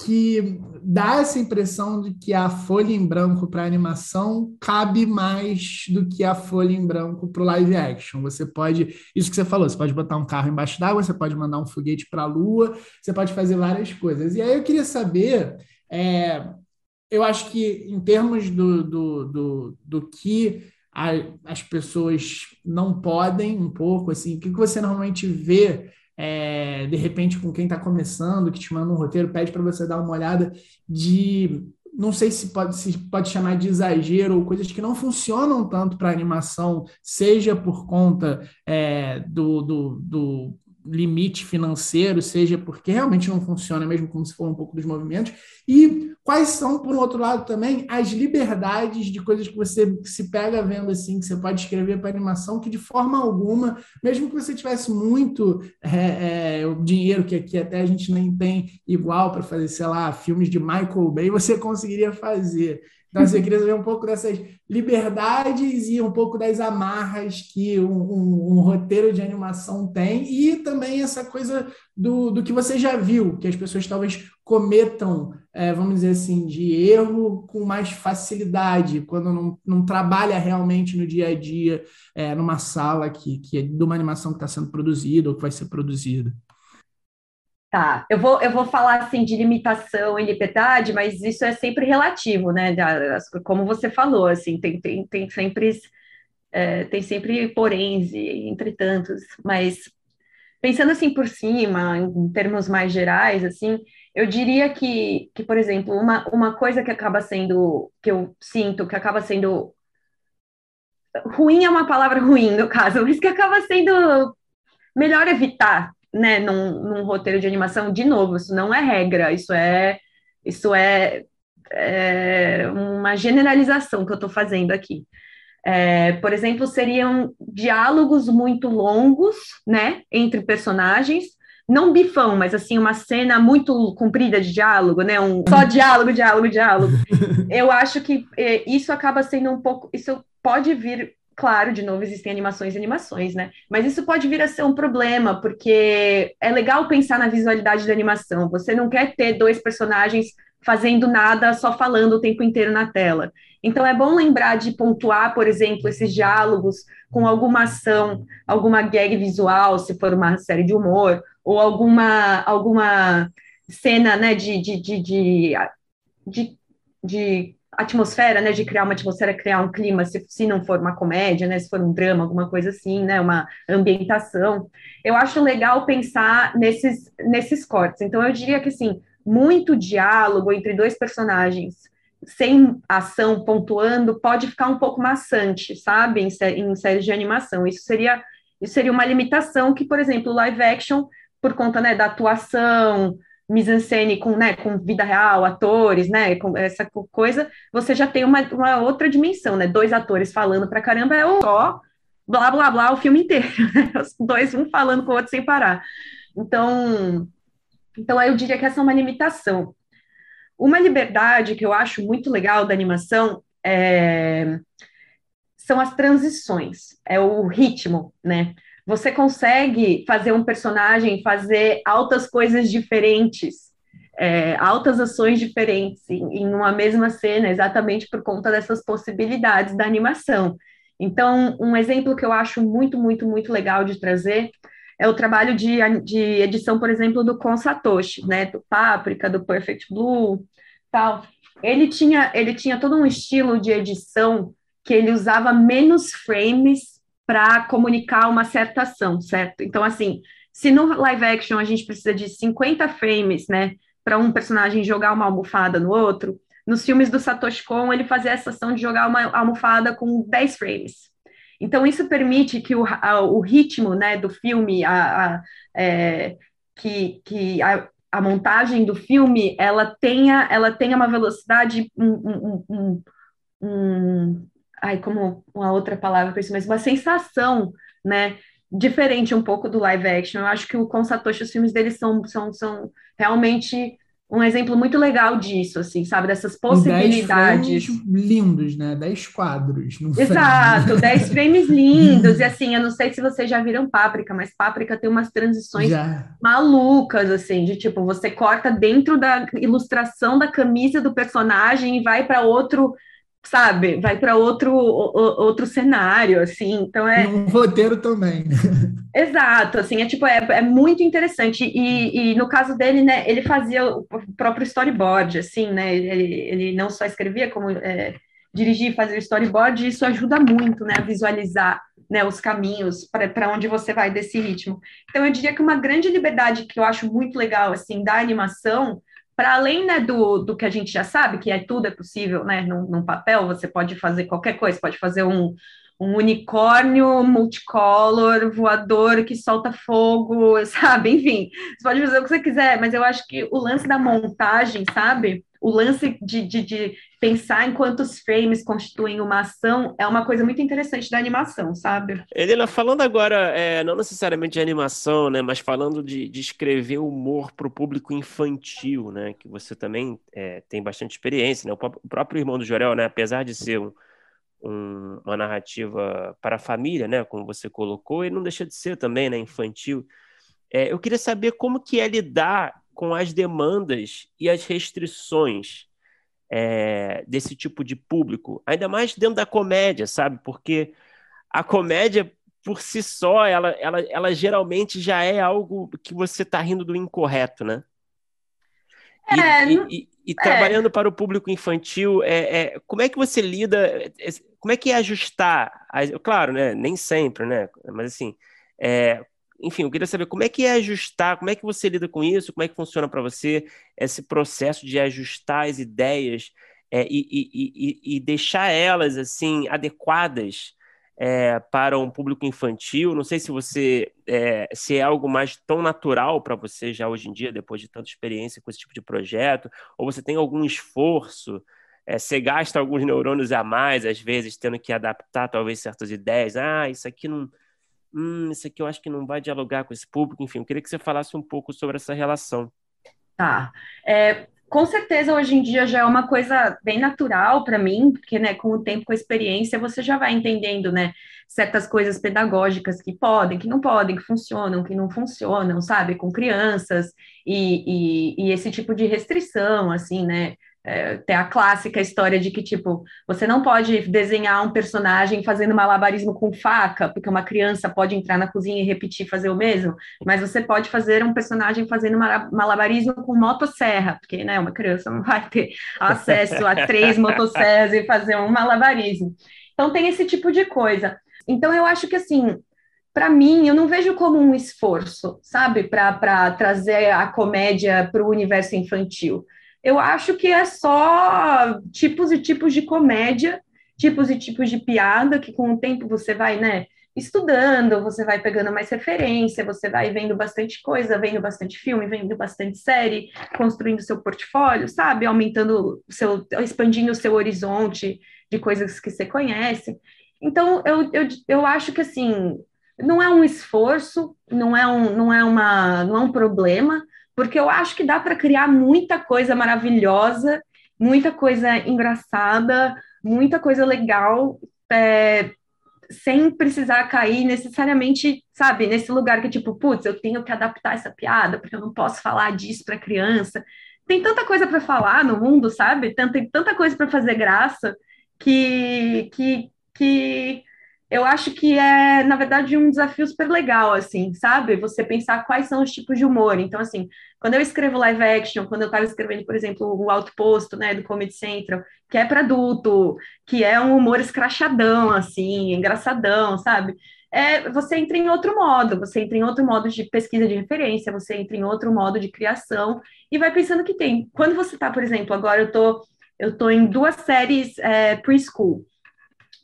Speaker 1: que dá essa impressão de que a folha em branco para animação cabe mais do que a folha em branco para o live action. Você pode, isso que você falou, você pode botar um carro embaixo d'água, você pode mandar um foguete para a lua, você pode fazer várias coisas. E aí eu queria saber, é, eu acho que em termos do, do, do, do que a, as pessoas não podem, um pouco, assim, o que você normalmente vê é, de repente com quem está começando, que te manda um roteiro, pede para você dar uma olhada de não sei se pode, se pode chamar de exagero ou coisas que não funcionam tanto para animação, seja por conta é, do, do, do, limite financeiro, seja porque realmente não funciona, mesmo como se for um pouco dos movimentos, e quais são, por outro lado, também as liberdades de coisas que você se pega vendo assim, que você pode escrever para animação, que de forma alguma, mesmo que você tivesse muito é, é, dinheiro, que aqui até a gente nem tem igual para fazer, sei lá, filmes de Michael Bay, você conseguiria fazer. Então, assim, eu queria saber um pouco dessas liberdades e um pouco das amarras que um, um, um, roteiro de animação tem e também essa coisa do, do que você já viu, que as pessoas talvez cometam, é, vamos dizer assim, de erro com mais facilidade, quando não, não trabalha realmente no dia a dia é, numa sala que, que é de uma animação que está sendo produzida ou que vai ser produzida.
Speaker 3: Tá, eu vou, eu vou falar assim de limitação e liberdade, mas isso é sempre relativo, né? Como você falou, assim, tem, tem, tem sempre é, tem sempre poréns e entretantos, mas pensando assim por cima, em termos mais gerais, assim, eu diria que, que por exemplo, uma, uma coisa que acaba sendo, que eu sinto, que acaba sendo ruim é uma palavra ruim no caso, mas que acaba sendo melhor evitar, né, num, num, roteiro de animação, de novo, isso não é regra, isso é, isso é, é uma generalização que eu estou fazendo aqui. É, por exemplo, seriam diálogos muito longos, né, entre personagens, não bifão, mas assim, uma cena muito comprida de diálogo, né, um só diálogo, diálogo, diálogo. Eu acho que é, isso acaba sendo um pouco, isso pode vir claro, de novo, existem animações e animações, né? Mas isso pode vir a ser um problema, porque é legal pensar na visualidade da animação. Você não quer ter dois personagens fazendo nada, só falando o tempo inteiro na tela. Então é bom lembrar de pontuar, por exemplo, esses diálogos com alguma ação, alguma gag visual, se for uma série de humor, ou alguma, alguma cena né, de, de, de, de, de, atmosfera, né, de criar uma atmosfera, criar um clima, se, se não for uma comédia, né, se for um drama, alguma coisa assim, né, uma ambientação. Eu acho legal pensar nesses, nesses cortes. Então, eu diria que, assim, muito diálogo entre dois personagens, sem ação pontuando, pode ficar um pouco maçante, sabe, em, sé em séries de animação. Isso seria, isso seria uma limitação que, por exemplo, live action, por conta, né, da atuação, mise-en-scène com, né, com vida real, atores, né, com essa coisa, você já tem uma, uma outra dimensão, né, dois atores falando pra caramba é só blá, blá, blá o filme inteiro, né? os dois, um falando com o outro sem parar. Então, então eu diria que essa é uma limitação. Uma liberdade que eu acho muito legal da animação é, são as transições, é o ritmo, né, você consegue fazer um personagem fazer altas coisas diferentes, é, altas ações diferentes em, em uma mesma cena, exatamente por conta dessas possibilidades da animação. Então, um exemplo que eu acho muito, muito, muito legal de trazer é o trabalho de, de edição, por exemplo, do Kon Satoshi, né, do Páprica, do Perfect Blue, tal. Ele tinha, ele tinha todo um estilo de edição que ele usava menos frames para comunicar uma certa ação, certo? Então, assim, se no live action a gente precisa de 50 frames, né, para um personagem jogar uma almofada no outro, nos filmes do Satoshi Kon ele fazia essa ação de jogar uma almofada com 10 frames. Então, isso permite que o, a, o ritmo né, do filme, a, a é, que, que a, a, montagem do filme, ela tenha, ela tenha uma velocidade, um, um, um, um ai, como uma outra palavra para isso, mas uma sensação, né? Diferente um pouco do live action. Eu acho que o com Satoshi, os filmes dele são, são, são realmente um exemplo muito legal disso, assim, sabe? Dessas possibilidades.
Speaker 1: Dez lindos, né? Dez quadros.
Speaker 3: No Exato, frame. dez frames lindos. e assim, eu não sei se vocês já viram Páprica, mas Páprica tem umas transições já. malucas, assim, de tipo, você corta dentro da ilustração da camisa do personagem e vai para outro sabe, vai para outro outro cenário, assim, então é...
Speaker 1: E um roteiro também.
Speaker 3: Exato, assim, é tipo, é, é muito interessante, e, e no caso dele, né, ele fazia o próprio storyboard, assim, né, ele, ele não só escrevia, como é, dirigir e fazer o storyboard, e isso ajuda muito, né, a visualizar, né, os caminhos para onde você vai desse ritmo. Então, eu diria que uma grande liberdade que eu acho muito legal, assim, da animação para além né, do, do que a gente já sabe, que é tudo é possível, né? Num, num papel, você pode fazer qualquer coisa, pode fazer um, um unicórnio multicolor, voador que solta fogo, sabe? Enfim, você pode fazer o que você quiser, mas eu acho que o lance da montagem, sabe? O lance de, de, de pensar em quantos frames constituem uma ação é uma coisa muito interessante da animação, sabe?
Speaker 2: Helena, falando agora, é, não necessariamente de animação, né, mas falando de, de escrever humor para o público infantil, né, que você também é, tem bastante experiência, né, o próprio Irmão do Jorel, né, apesar de ser um, um, uma narrativa para a família, né, como você colocou, ele não deixa de ser também, né, infantil. É, eu queria saber como que é lidar com as demandas e as restrições é, desse tipo de público, ainda mais dentro da comédia, sabe? Porque a comédia por si só, ela, ela, ela geralmente já é algo que você está rindo do incorreto, né? E, é, e, e, e é. trabalhando para o público infantil, é, é, como é que você lida? É, como é que é ajustar? Claro, né? Nem sempre, né? Mas assim, é, enfim, eu queria saber como é que é ajustar, como é que você lida com isso, como é que funciona para você esse processo de ajustar as ideias é, e, e, e, e, deixar elas assim adequadas é, para um público infantil. Não sei se você é, se é algo mais tão natural para você já hoje em dia, depois de tanta experiência com esse tipo de projeto, ou você tem algum esforço. É, você gasta alguns neurônios a mais, às vezes, tendo que adaptar talvez certas ideias. Ah, isso aqui não, hum, isso aqui eu acho que não vai dialogar com esse público, enfim, eu queria que você falasse um pouco sobre essa relação.
Speaker 3: Tá. É, com certeza hoje em dia já é uma coisa bem natural para mim, porque né, com o tempo, com a experiência, você já vai entendendo, né, certas coisas pedagógicas que podem, que não podem, que funcionam, que não funcionam, sabe, com crianças e, e, e esse tipo de restrição, assim, né, é, tem a clássica história de que, tipo, você não pode desenhar um personagem fazendo malabarismo com faca, porque uma criança pode entrar na cozinha e repetir fazer o mesmo, mas você pode fazer um personagem fazendo malabarismo com motosserra, porque, né, uma criança não vai ter acesso a três motosserras e fazer um malabarismo. Então, tem esse tipo de coisa. Então, eu acho que, assim, para mim, eu não vejo como um esforço, sabe, para trazer a comédia para o universo infantil eu acho que é só tipos e tipos de comédia, tipos e tipos de piada, que com o tempo você vai, né, estudando, você vai pegando mais referência, você vai vendo bastante coisa, vendo bastante filme, vendo bastante série, construindo seu portfólio, sabe? Aumentando o seu, expandindo o seu horizonte de coisas que você conhece. Então, eu, eu, eu acho que, assim, não é um esforço, não é um, não é uma, não é um problema, porque eu acho que dá para criar muita coisa maravilhosa, muita coisa engraçada, muita coisa legal, é, sem precisar cair necessariamente, sabe, nesse lugar que tipo, putz, eu tenho que adaptar essa piada, porque eu não posso falar disso para criança. Tem tanta coisa para falar no mundo, sabe? Tem tanta coisa para fazer graça que, que, que eu acho que é, na verdade, um desafio super legal, assim, sabe? Você pensar quais são os tipos de humor. Então, assim, quando eu escrevo live action, quando eu estava escrevendo, por exemplo, o Outposto, né, do Comedy Central, que é para adulto, que é um humor escrachadão, assim, engraçadão, sabe? É, você entra em outro modo, você entra em outro modo de pesquisa de referência, você entra em outro modo de criação e vai pensando que tem. Quando você está, por exemplo, agora eu tô, eu tô em duas séries é, preschool.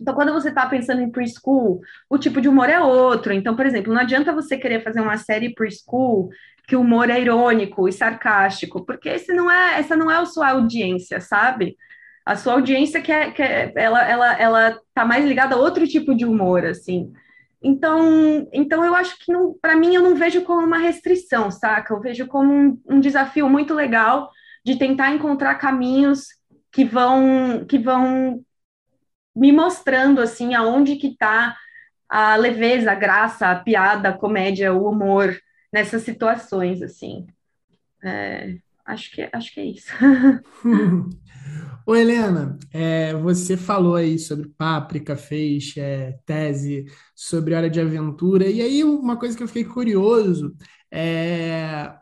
Speaker 3: Então, quando você está pensando em preschool, o tipo de humor é outro. Então, por exemplo, não adianta você querer fazer uma série preschool que o humor é irônico e sarcástico, porque esse não é, essa não é a sua audiência, sabe? A sua audiência quer, quer ela, ela, ela tá mais ligada a outro tipo de humor, assim. Então, então eu acho que para mim eu não vejo como uma restrição, saca? Eu vejo como um, um desafio muito legal de tentar encontrar caminhos que vão que vão me mostrando assim aonde que está a leveza, a graça, a piada, a comédia, o humor nessas situações assim. É, acho que acho que é isso.
Speaker 1: Ô, Helena, é, você falou aí sobre Páprica, fez é, tese sobre Hora de Aventura, e aí uma coisa que eu fiquei curioso é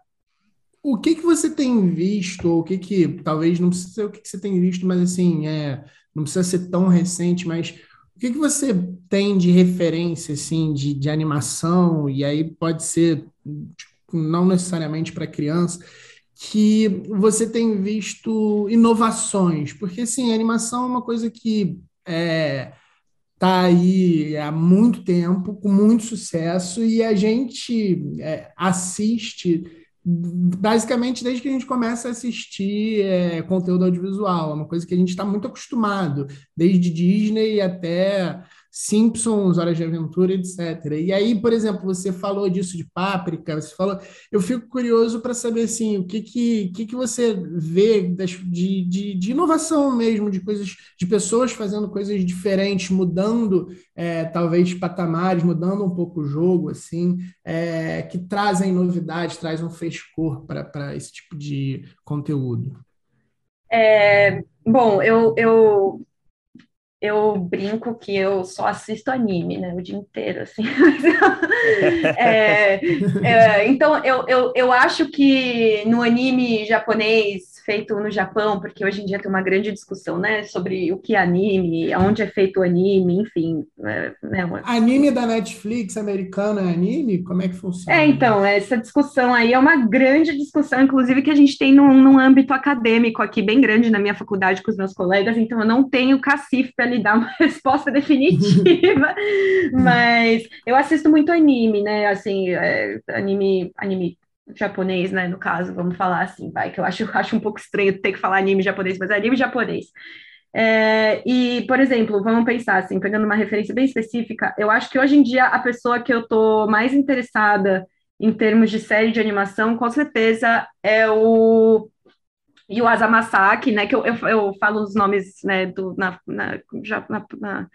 Speaker 1: o que que você tem visto, ou o que que, talvez não precisa ser o que, que você tem visto, mas assim, é, não precisa ser tão recente, mas o que, que você tem de referência, assim, de, de animação, e aí pode ser, tipo, não necessariamente para criança, que você tem visto inovações? Porque, assim, animação é uma coisa que é, tá aí há muito tempo, com muito sucesso, e a gente é, assiste basicamente desde que a gente começa a assistir é, conteúdo audiovisual, é uma coisa que a gente está muito acostumado, desde Disney até Simpsons, Horas de Aventura, etc. E aí, por exemplo, você falou disso de Páprica, você falou, eu fico curioso para saber assim, o que que, que, que você vê de, de, de, inovação mesmo, de coisas, de pessoas fazendo coisas diferentes, mudando é, talvez patamares, mudando um pouco o jogo, assim, é, que trazem novidades, trazem um frescor para esse tipo de conteúdo.
Speaker 3: É, bom, eu, eu eu brinco que eu só assisto anime, né, o dia inteiro, assim. é, é, então, eu, eu, eu acho que no anime japonês feito no Japão, porque hoje em dia tem uma grande discussão, né, sobre o que é anime, aonde é feito o anime, enfim. É, né,
Speaker 1: uma... Anime da Netflix americana é anime? Como é que funciona?
Speaker 3: É, então, essa discussão aí é uma grande discussão, inclusive, que a gente tem num, num âmbito acadêmico aqui, bem grande na minha faculdade com os meus colegas, então eu não tenho cacife para lhe dar uma resposta definitiva, mas eu assisto muito anime, né, assim, é, anime, anime japonês, né, no caso, vamos falar assim, vai, que eu acho, acho um pouco estranho ter que falar anime japonês, mas é anime japonês. É, e, por exemplo, vamos pensar assim, pegando uma referência bem específica, eu acho que hoje em dia a pessoa que eu tô mais interessada em termos de série de animação, com certeza, é o o Asamasaki, né, que eu, eu, eu falo os nomes, né, do, na, na, já, na, na,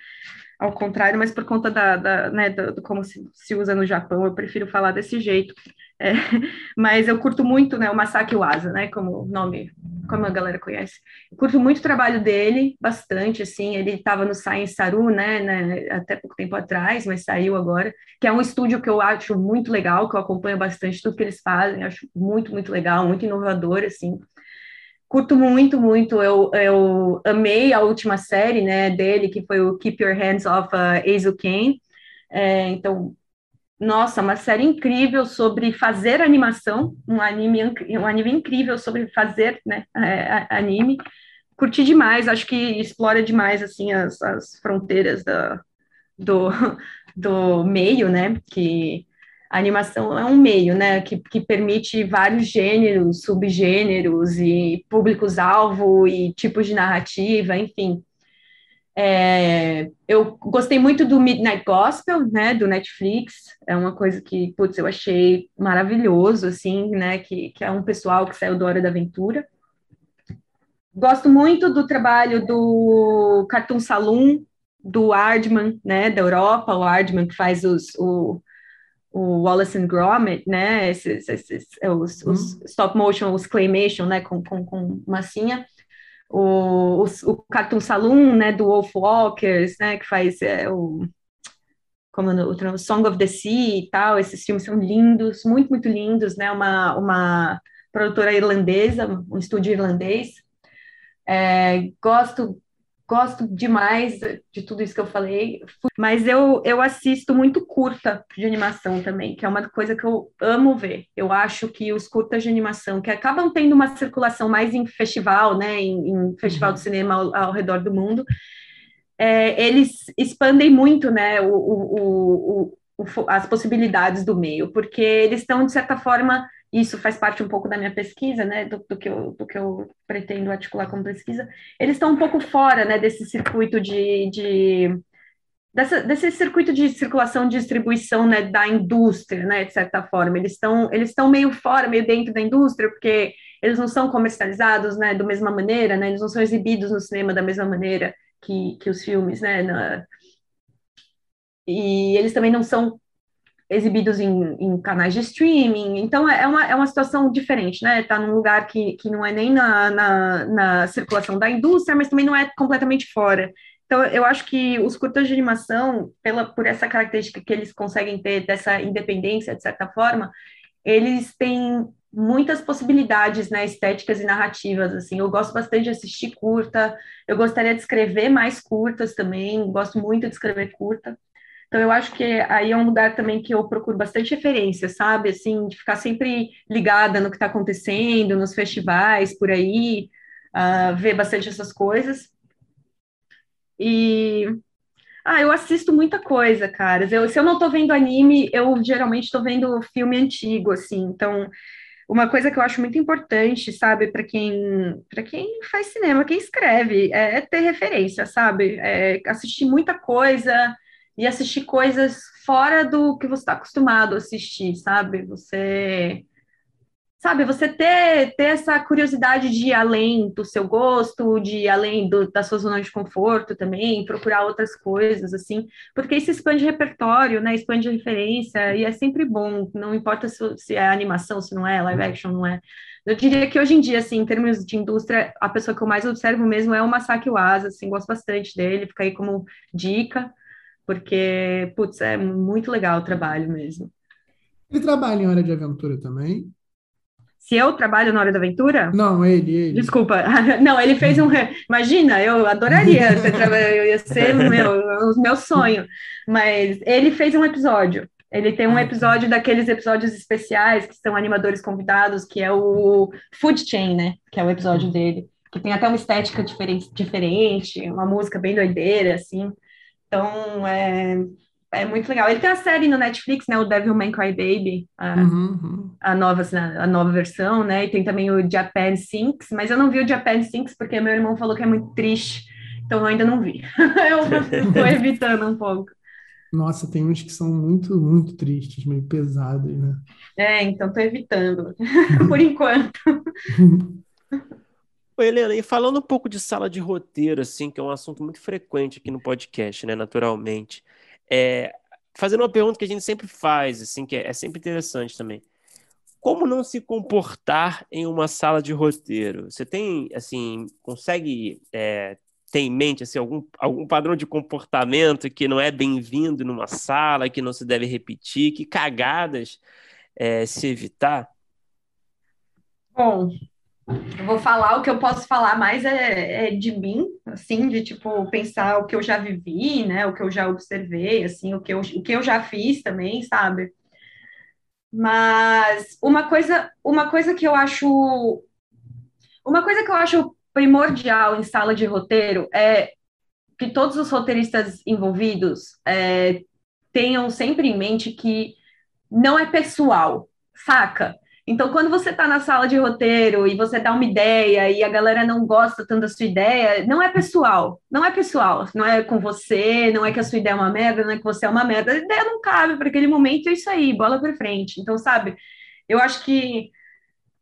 Speaker 3: ao contrário, mas por conta da, da né, do, do, como se, se usa no Japão, eu prefiro falar desse jeito. É, mas eu curto muito, né, o Masaki Uasa, né, como nome, como a galera conhece. Eu curto muito o trabalho dele, bastante, assim, ele estava no Science Saru, né, né, até pouco tempo atrás, mas saiu agora, que é um estúdio que eu acho muito legal, que eu acompanho bastante tudo que eles fazem, acho muito, muito legal, muito inovador, assim. Curto muito, muito. Eu, eu amei a última série, né, dele, que foi o Keep Your Hands Off uh, Azu Ken. É, então, nossa, uma série incrível sobre fazer animação, um anime, um anime incrível sobre fazer, né, anime. Curti demais, acho que explora demais, assim, as, as fronteiras da, do, do meio, né, que a animação é um meio, né, que, que permite vários gêneros, subgêneros e públicos-alvo e tipos de narrativa, enfim. É, eu gostei muito do Midnight Gospel, né, do Netflix, é uma coisa que, putz, eu achei maravilhoso, assim, né, que, que é um pessoal que saiu do Hora da Aventura. Gosto muito do trabalho do Cartoon Saloon, do Ardman, né, da Europa, o Ardman que faz os, o, o Wallace and Gromit, né, esses, esses os, hum. os, stop motion, os claymation, né, com, com, com massinha, o, o, o Cartoon Saloon, né, do Wolf Walkers, né, que faz é, o como no, o Song of the Sea e tal, esses filmes são lindos, muito, muito lindos, né, uma, uma produtora irlandesa, um estúdio irlandês, é, gosto gosto demais de tudo isso que eu falei, mas eu, eu assisto muito curta de animação também, que é uma coisa que eu amo ver. Eu acho que os curtas de animação, que acabam tendo uma circulação mais em festival, né, em, em festival de uhum. cinema ao, ao redor do mundo, é, eles expandem muito, né, o, o, o, as possibilidades do meio, porque eles estão, de certa forma, isso faz parte um pouco da minha pesquisa, né, do, do, que, eu, do que eu pretendo articular como pesquisa, eles estão um pouco fora, né, desse circuito de, de dessa, desse circuito de circulação distribuição, né, da indústria, né, de certa forma, eles estão eles estão meio fora, meio dentro da indústria, porque eles não são comercializados, né, da mesma maneira, né, eles não são exibidos no cinema da mesma maneira que, que os filmes, né, na, e eles também não são exibidos em, em, canais de streaming, então é, é uma, é uma situação diferente, né? Está num lugar que, que não é nem na, na, na, circulação da indústria, mas também não é completamente fora. Então, eu acho que os curtas de animação, pela, por essa característica que eles conseguem ter dessa independência, de certa forma, eles têm muitas possibilidades, né, estéticas e narrativas, assim, eu gosto bastante de assistir curta, eu gostaria de escrever mais curtas também, gosto muito de escrever curta, então, eu acho que aí é um lugar também que eu procuro bastante referência, sabe? Assim, de ficar sempre ligada no que está acontecendo, nos festivais, por aí, uh, ver bastante essas coisas. E. Ah, eu assisto muita coisa, cara. Eu, se eu não estou vendo anime, eu geralmente estou vendo filme antigo, assim. Então, uma coisa que eu acho muito importante, sabe, para quem, para quem faz cinema, quem escreve, é, é ter referência, sabe? É assistir muita coisa e assistir coisas fora do que você está acostumado a assistir, sabe? Você sabe, você ter, ter essa curiosidade de ir além do seu gosto, de ir além do, da sua zona de conforto também, procurar outras coisas, assim, porque isso expande repertório, né, expande referência, e é sempre bom, não importa se, se é animação, se não é, live action, não é. Eu diria que hoje em dia, assim, em termos de indústria, a pessoa que eu mais observo mesmo é o Masaki Uasa, assim, gosto bastante dele, fica aí como dica, porque, putz, é muito legal o trabalho mesmo.
Speaker 1: Ele trabalha em Hora de Aventura também?
Speaker 3: Se eu trabalho na Hora da Aventura?
Speaker 1: Não, ele, ele.
Speaker 3: Desculpa. Não, ele fez um. Imagina, eu adoraria ser eu ia ser meu, o meu sonho. Mas ele fez um episódio. Ele tem um ah, tá. episódio daqueles episódios especiais que são animadores convidados, que é o Food Chain, né? Que é o episódio hum. dele. Que tem até uma estética diferente, diferente uma música bem doideira, assim. Então, é, é muito legal. Ele tem a série no Netflix, né? O Devil May Cry Baby, a, uhum, uhum. a, nova, a nova versão, né? E tem também o Japan Sinks, mas eu não vi o Japan Sinks porque meu irmão falou que é muito triste, então eu ainda não vi. eu estou evitando um pouco.
Speaker 1: Nossa, tem uns que são muito, muito tristes, meio pesados, né?
Speaker 3: É, então estou evitando, por enquanto.
Speaker 2: Oi, Helena, e falando um pouco de sala de roteiro, assim, que é um assunto muito frequente aqui no podcast, né, naturalmente, é, fazendo uma pergunta que a gente sempre faz, assim, que é, é sempre interessante também. Como não se comportar em uma sala de roteiro? Você tem, assim, consegue é, ter em mente assim, algum, algum padrão de comportamento que não é bem-vindo numa sala, que não se deve repetir, que cagadas é, se evitar?
Speaker 3: Bom, eu vou falar o que eu posso falar mais é, é, de mim, assim, de tipo pensar o que eu já vivi, né, o que eu já observei, assim, o que eu, o que eu já fiz também, sabe? Mas uma coisa, uma coisa que eu acho, uma coisa que eu acho primordial em sala de roteiro é que todos os roteiristas envolvidos é, tenham sempre em mente que não é pessoal, saca? Então, quando você está na sala de roteiro e você dá uma ideia e a galera não gosta tanto da sua ideia, não é pessoal, não é pessoal, não é com você, não é que a sua ideia é uma merda, não é que você é uma merda, a ideia não cabe para aquele momento, é isso aí, bola para frente. Então, sabe, eu acho que,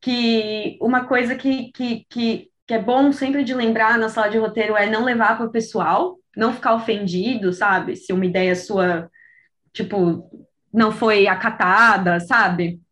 Speaker 3: que uma coisa que, que, que, que é bom sempre de lembrar na sala de roteiro é não levar para o pessoal, não ficar ofendido, sabe, se uma ideia sua, tipo, não foi acatada, sabe?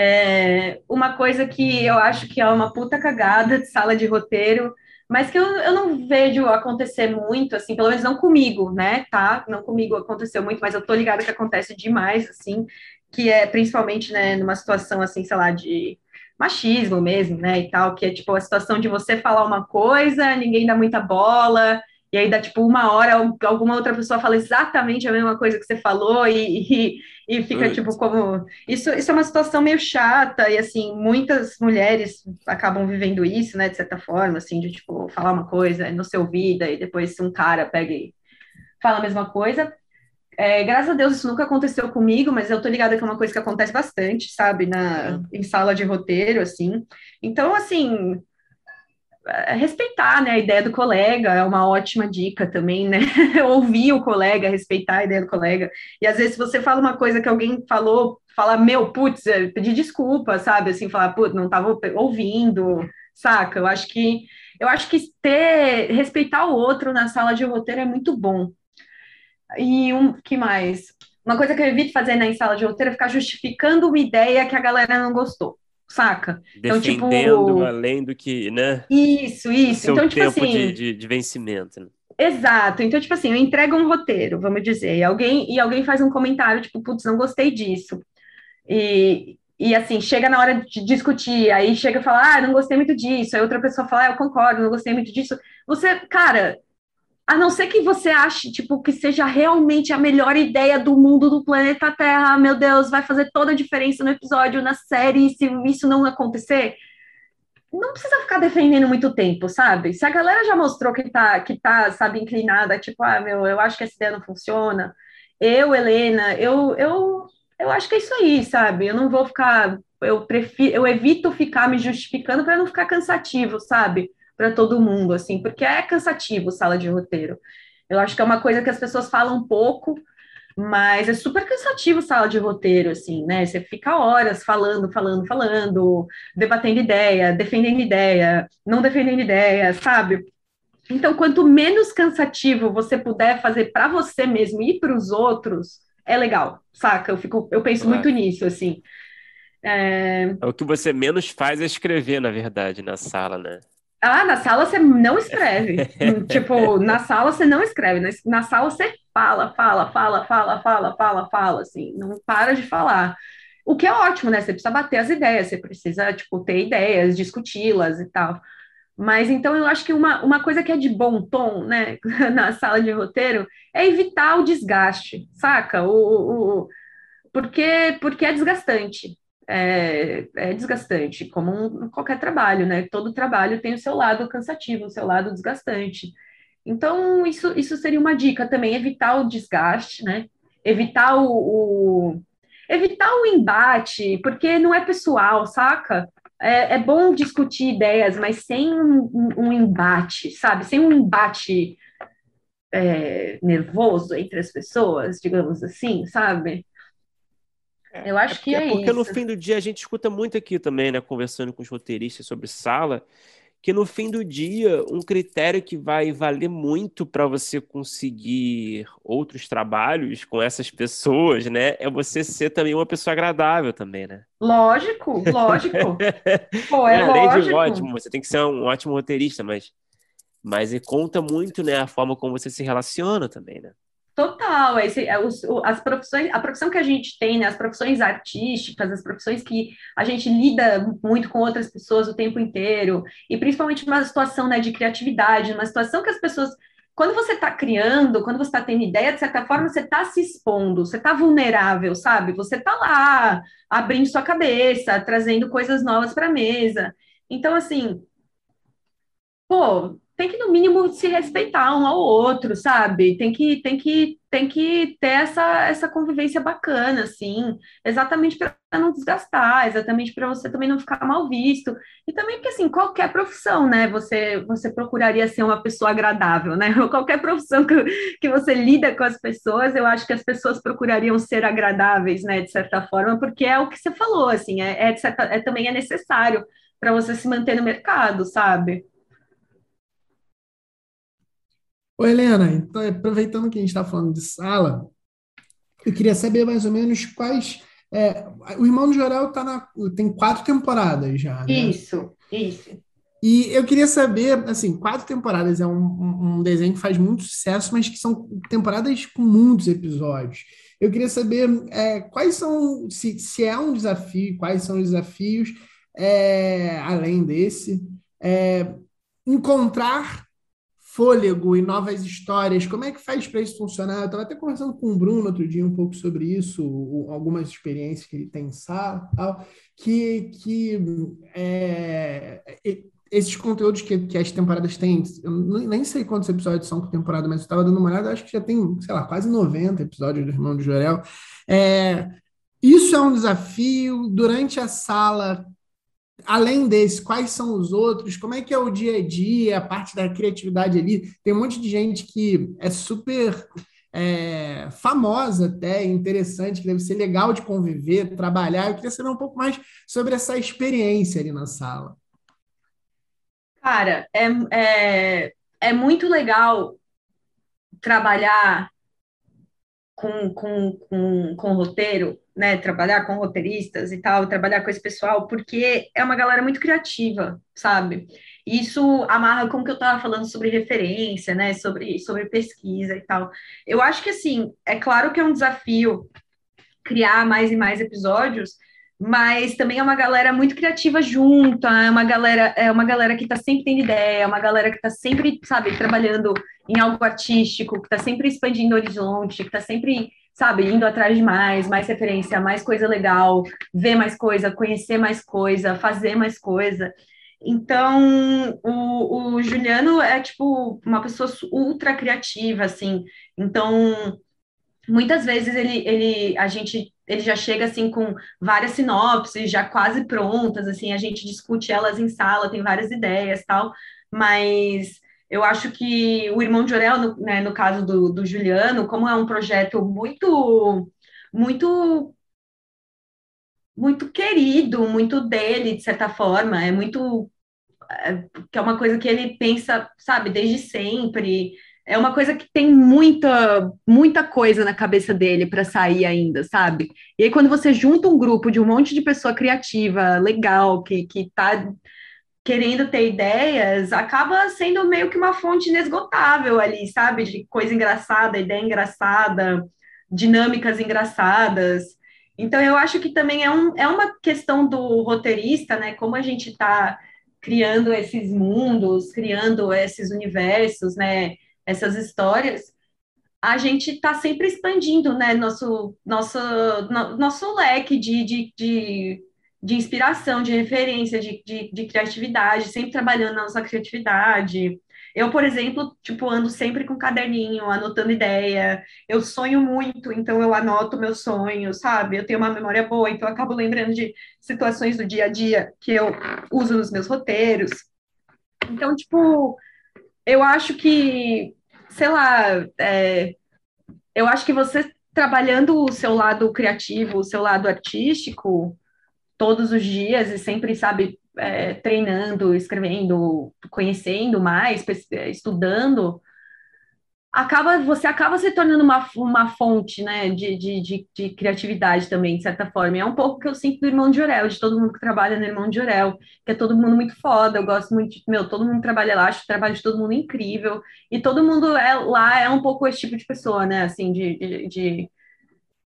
Speaker 3: É uma coisa que eu acho que é uma puta cagada de sala de roteiro, mas que eu, eu não vejo acontecer muito, assim, pelo menos não comigo, né, tá? Não comigo aconteceu muito, mas eu tô ligada que acontece demais, assim, que é principalmente, né, numa situação, assim, sei lá, de machismo mesmo, né, e tal, que é tipo a situação de você falar uma coisa, ninguém dá muita bola, e aí dá tipo uma hora, alguma outra pessoa fala exatamente a mesma coisa que você falou, e, e, e fica tipo como. Isso, isso é uma situação meio chata, e assim, muitas mulheres acabam vivendo isso, né, de certa forma, assim, de tipo, falar uma coisa, não ser ouvida, e depois um cara pega e fala a mesma coisa. É, graças a Deus isso nunca aconteceu comigo, mas eu tô ligada que é uma coisa que acontece bastante, sabe, na, em sala de roteiro, assim. Então, assim, respeitar né, a ideia do colega é uma ótima dica também, né? Ouvir o colega, respeitar a ideia do colega. E às vezes, você fala uma coisa que alguém falou, falar, meu, putz, é, pedir desculpa, sabe? Assim, falar, putz, não estava ouvindo, saca? Eu acho que eu acho que ter, respeitar o outro na sala de roteiro é muito bom. E um que mais? Uma coisa que eu evito fazer na sala de roteiro é ficar justificando uma ideia que a galera não gostou saca?
Speaker 2: Defendendo então, tipo... além do que, né?
Speaker 3: Isso, isso.
Speaker 2: Seu
Speaker 3: então, tipo
Speaker 2: tempo
Speaker 3: assim...
Speaker 2: de, de, de vencimento. Né?
Speaker 3: Exato. Então, tipo assim, eu entrego um roteiro, vamos dizer, e alguém, e alguém faz um comentário, tipo, putz, não gostei disso. E, e assim, chega na hora de discutir, aí chega e fala, ah, não gostei muito disso. Aí outra pessoa fala, ah, eu concordo, não gostei muito disso. Você, cara, a não ser que você ache, tipo, que seja realmente a melhor ideia do mundo do planeta Terra, meu Deus, vai fazer toda a diferença no episódio, na série, se isso não acontecer, não precisa ficar defendendo muito tempo, sabe? Se a galera já mostrou que tá, que tá, sabe, inclinada, tipo, ah, meu, eu acho que essa ideia não funciona, eu, Helena, eu, eu, eu acho que é isso aí, sabe? Eu não vou ficar, eu prefiro, eu evito ficar me justificando para não ficar cansativo, sabe? Para todo mundo, assim, porque é cansativo sala de roteiro. Eu acho que é uma coisa que as pessoas falam pouco, mas é super cansativo sala de roteiro, assim, né? Você fica horas falando, falando, falando, debatendo ideia, defendendo ideia, não defendendo ideia, sabe? Então, quanto menos cansativo você puder fazer para você mesmo e para os outros, é legal, saca? Eu fico, eu penso muito nisso, assim.
Speaker 2: É... é... o que você menos faz é escrever, na verdade, na sala, né?
Speaker 3: Ah, na sala você não escreve. tipo, na sala você não escreve. Na, na sala você fala, fala, fala, fala, fala, fala, fala, assim, não para de falar. O que é ótimo, né? Você precisa bater as ideias, você precisa, tipo, ter ideias, discuti-las e tal. Mas então eu acho que uma, uma coisa que é de bom tom, né, na sala de roteiro, é evitar o desgaste, saca? O, o, o porque, porque é desgastante é, é desgastante, como um, qualquer trabalho, né? Todo trabalho tem o seu lado cansativo, o seu lado desgastante. Então, isso, isso seria uma dica também, evitar o desgaste, né? Evitar o, o evitar o embate, porque não é pessoal, saca? É, é bom discutir ideias, mas sem um, um, embate, sabe? Sem um embate é, nervoso entre as pessoas, digamos assim, sabe? Eu acho é que é,
Speaker 2: é porque isso. no fim do dia a gente escuta muito aqui também, né, conversando com os roteiristas sobre sala, que no fim do dia, um critério que vai valer muito para você conseguir outros trabalhos com essas pessoas, né, é você ser também uma pessoa agradável também, né?
Speaker 3: Lógico, lógico. Pô, é, é
Speaker 2: além
Speaker 3: de
Speaker 2: ótimo, você tem que ser um ótimo roteirista, mas mas conta muito, né, a forma como você se relaciona também, né?
Speaker 3: Total, esse, é, as profissões, a profissão que a gente tem, né, as profissões artísticas, as profissões que a gente lida muito com outras pessoas o tempo inteiro, e principalmente numa situação né, de criatividade, numa situação que as pessoas. Quando você está criando, quando você está tendo ideia, de certa forma, você está se expondo, você está vulnerável, sabe? Você está lá abrindo sua cabeça, trazendo coisas novas para a mesa. Então, assim, pô, tem que, no mínimo, se respeitar um ao outro, sabe? Tem que, tem que, tem que ter essa, essa convivência bacana, assim, exatamente para não desgastar, exatamente para você também não ficar mal visto. E também porque, assim, qualquer profissão, né? Você, você procuraria ser uma pessoa agradável, né? Qualquer profissão que, que você lida com as pessoas, eu acho que as pessoas procurariam ser agradáveis, né? De certa forma, porque é o que você falou, assim, é, é, certa, é também é necessário para você se manter no mercado, sabe?
Speaker 1: Ô, Helena, então, aproveitando que a gente está falando de sala, eu queria saber mais ou menos quais. É, o Irmão do Jorel tá na, tem quatro temporadas já, né?
Speaker 3: Isso, isso.
Speaker 1: E eu queria saber, assim, quatro temporadas é um, um, desenho que faz muito sucesso, mas que são temporadas com muitos episódios. Eu queria saber é, quais são, se, se é um desafio, quais são os desafios, é, além desse, é, encontrar fôlego e novas histórias. Como é que faz para isso funcionar? Eu estava até conversando com o Bruno outro dia um pouco sobre isso, algumas experiências que ele tem tal, que, que é, esses conteúdos que, que, as temporadas têm, eu nem sei quantos episódios são por temporada, mas eu estava dando uma olhada, acho que já tem, sei lá, quase 90 episódios do Irmão de Jorel. É, isso é um desafio. Durante a sala, além desse, quais são os outros? Como é que é o dia a dia, a parte da criatividade ali? Tem um monte de gente que é super é, famosa até, interessante, que deve ser legal de conviver, trabalhar. Eu queria saber um pouco mais sobre essa experiência ali na sala.
Speaker 3: Cara, é, é, é muito legal trabalhar com, com, com, com roteiro, né, trabalhar com roteiristas e tal, trabalhar com esse pessoal, porque é uma galera muito criativa, sabe? Isso amarra com o que eu estava falando sobre referência, né, sobre, sobre pesquisa e tal. Eu acho que, assim, é claro que é um desafio criar mais e mais episódios, mas também é uma galera muito criativa junto, é uma galera, é uma galera que está sempre tendo ideia, é uma galera que está sempre, sabe, trabalhando em algo artístico, que está sempre expandindo o horizonte, que está sempre, sabe, indo atrás de mais, mais referência, mais coisa legal, ver mais coisa, conhecer mais coisa, fazer mais coisa. Então, o, o Juliano é, tipo, uma pessoa ultra criativa, assim. Então, muitas vezes ele, ele, a gente ele já chega assim com várias sinopses já quase prontas, assim, a gente discute elas em sala, tem várias ideias tal, mas eu acho que o Irmão de Orel, no, né, no caso do, do Juliano, como é um projeto muito, muito muito querido, muito dele, de certa forma, é muito é, que é uma coisa que ele pensa, sabe, desde sempre é uma coisa que tem muita, muita coisa na cabeça dele para sair ainda, sabe? E aí, quando você junta um grupo de um monte de pessoa criativa, legal, que, que tá querendo ter ideias, acaba sendo meio que uma fonte inesgotável ali, sabe? De coisa engraçada, ideia engraçada, dinâmicas engraçadas. Então, eu acho que também é, um, é uma questão do roteirista, né? Como a gente está criando esses mundos, criando esses universos, né? Essas histórias, a gente está sempre expandindo, né, nosso, nosso, no, nosso leque de, de, de, de, inspiração, de referência, de, de, de criatividade, sempre trabalhando na nossa criatividade. Eu, por exemplo, tipo, ando sempre com um caderninho, anotando ideia. Eu sonho muito, então eu anoto meus sonhos, sabe? Eu tenho uma memória boa, então eu acabo lembrando de situações do dia a dia que eu uso nos meus roteiros. Então, tipo, eu acho que sei lá, é, eu acho que você trabalhando o seu lado criativo, o seu lado artístico, todos os dias e sempre, sabe, é, treinando, escrevendo, conhecendo mais, estudando, acaba, você acaba se tornando uma, uma fonte, né, de, de, de, de, criatividade também, de certa forma. E é um pouco que eu sinto do Irmão de Orel, de todo mundo que trabalha no Irmão de Orel, que é todo mundo muito foda, eu gosto muito, de, meu, todo mundo trabalha lá, acho o trabalho de todo mundo incrível, e todo mundo é, lá é um pouco esse tipo de pessoa, né, assim, de, de,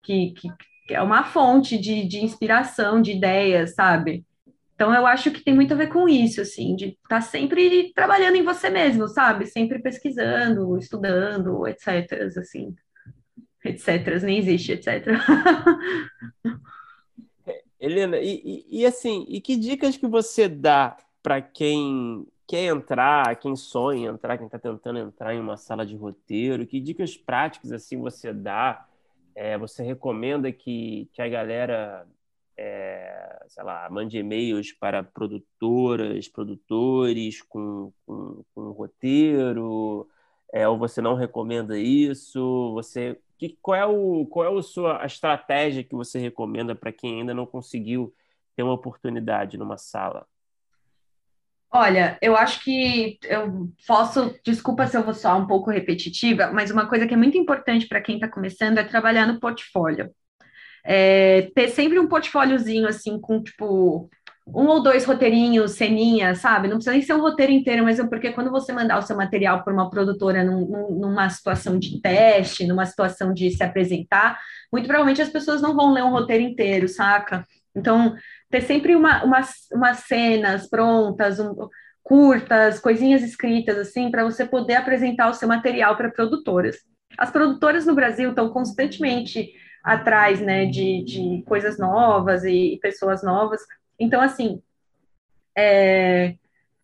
Speaker 3: que, que, que, é uma fonte de, de inspiração, de ideias, sabe? Então, eu acho que tem muito a ver com isso, assim, de estar tá sempre trabalhando em você mesmo, sabe? Sempre pesquisando, estudando, etc. Assim, etc. Nem existe, etc.
Speaker 2: Helena, e, e, e, assim, e que dicas que você dá para quem quer entrar, quem sonha entrar, quem está tentando entrar em uma sala de roteiro? Que dicas práticas assim você dá? É, você recomenda que, que a galera é, sei lá, mande e-mails para produtoras, produtores com, com, com roteiro, é, ou você não recomenda isso? Você que, qual é o qual é a sua a estratégia que você recomenda para quem ainda não conseguiu ter uma oportunidade numa sala?
Speaker 3: Olha, eu acho que eu posso, desculpa se eu vou soar um pouco repetitiva, mas uma coisa que é muito importante para quem está começando é trabalhar no portfólio é, ter sempre um portfóliozinho assim com tipo um ou dois roteirinhos, ceninhas, sabe? Não precisa nem ser um roteiro inteiro, mas é porque quando você mandar o seu material para uma produtora num, numa situação de teste, numa situação de se apresentar, muito provavelmente as pessoas não vão ler um roteiro inteiro, saca? Então, ter sempre uma, umas, umas cenas prontas, um, curtas, coisinhas escritas, assim, para você poder apresentar o seu material para produtoras. As produtoras no Brasil estão constantemente atrás, né, de, de coisas novas e, pessoas novas. Então, assim, é,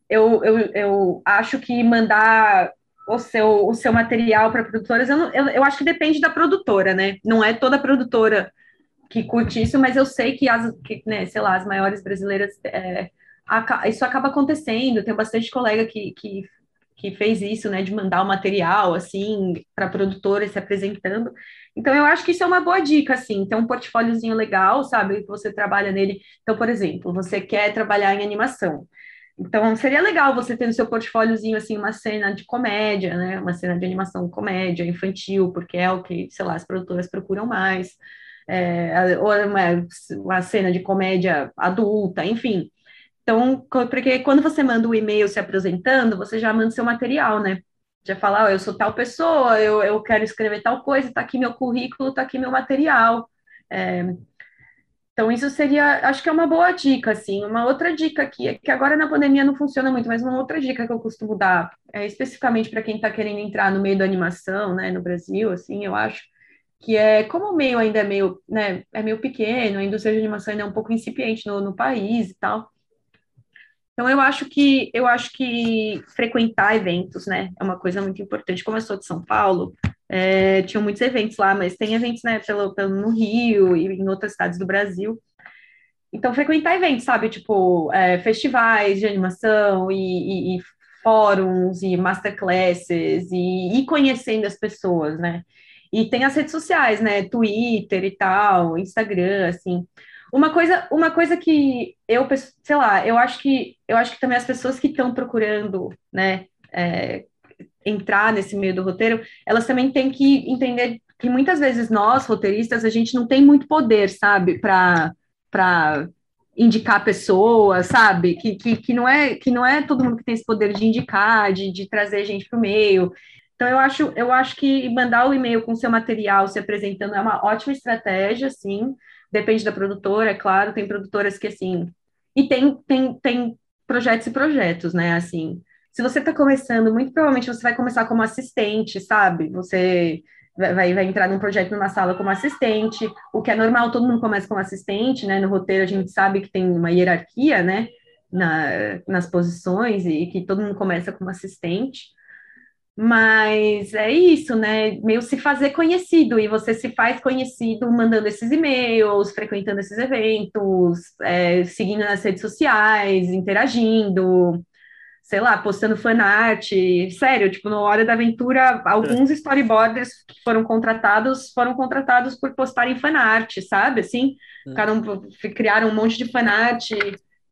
Speaker 3: eu, eu, eu acho que mandar o seu, o seu material para produtoras, eu, não, eu, eu acho que depende da produtora, né? Não é toda produtora que curte isso, mas eu sei que as, que, né, sei lá, as maiores brasileiras, é, isso acaba acontecendo. Tenho bastante colega que, que, que fez isso, né, de mandar o material, assim, para produtora se apresentando. Então, eu acho que isso é uma boa dica, assim, ter um portfóliozinho legal, sabe, que você trabalha nele. Então, por exemplo, você quer trabalhar em animação. Então, seria legal você ter no seu portfóliozinho, assim, uma cena de comédia, né, uma cena de animação comédia infantil, porque é o que, sei lá, as produtoras procuram mais. É, ou uma, uma cena de comédia adulta, enfim. Então, porque quando você manda o um e-mail se apresentando, você já manda seu material, né? já falar, oh, eu sou tal pessoa, eu, eu quero escrever tal coisa, tá aqui meu currículo, tá aqui meu material. É, então, isso seria, acho que é uma boa dica, assim. Uma outra dica aqui, é que agora na pandemia não funciona muito, mas uma outra dica que eu costumo dar, é, especificamente para quem está querendo entrar no meio da animação, né, no Brasil, assim, eu acho, que é, como o meio ainda é meio, né, é meio pequeno, a indústria de animação ainda é um pouco incipiente no, no país e tal, então eu acho que eu acho que frequentar eventos, né, é uma coisa muito importante. Como eu sou de São Paulo, é, tinham muitos eventos lá, mas tem eventos, né, pelo, pelo no Rio e em outras cidades do Brasil. Então frequentar eventos, sabe, tipo é, festivais de animação e, e, e, fóruns e masterclasses e ir conhecendo as pessoas, né? E tem as redes sociais, né, Twitter e tal, Instagram, assim. Uma coisa, uma coisa que eu, sei lá, eu acho que eu acho que também as pessoas que estão procurando, né, é, entrar nesse meio do roteiro, elas também têm que entender que muitas vezes nós, roteiristas, a gente não tem muito poder, sabe, para para indicar pessoas, sabe? Que, que, que, não é, que não é todo mundo que tem esse poder de indicar, de, de trazer gente para o meio. Então, eu acho, eu acho que mandar o e-mail com seu material se apresentando é uma ótima estratégia, sim depende da produtora, é claro, tem produtoras que assim. E tem, tem, tem projetos e projetos, né? Assim, se você está começando, muito provavelmente você vai começar como assistente, sabe? Você vai, vai entrar num projeto numa sala como assistente, o que é normal, todo mundo começa como assistente, né? No roteiro a gente sabe que tem uma hierarquia, né? Na, nas posições e que todo mundo começa como assistente. Mas é isso, né? Meio se fazer conhecido, e você se faz conhecido mandando esses e-mails, frequentando esses eventos, é, seguindo nas redes sociais, interagindo, sei lá, postando fanart. Sério, tipo, no Hora da Aventura, alguns storyboarders que foram contratados foram contratados por postarem fanart, sabe? Assim, hum. ficaram, criaram um monte de fanart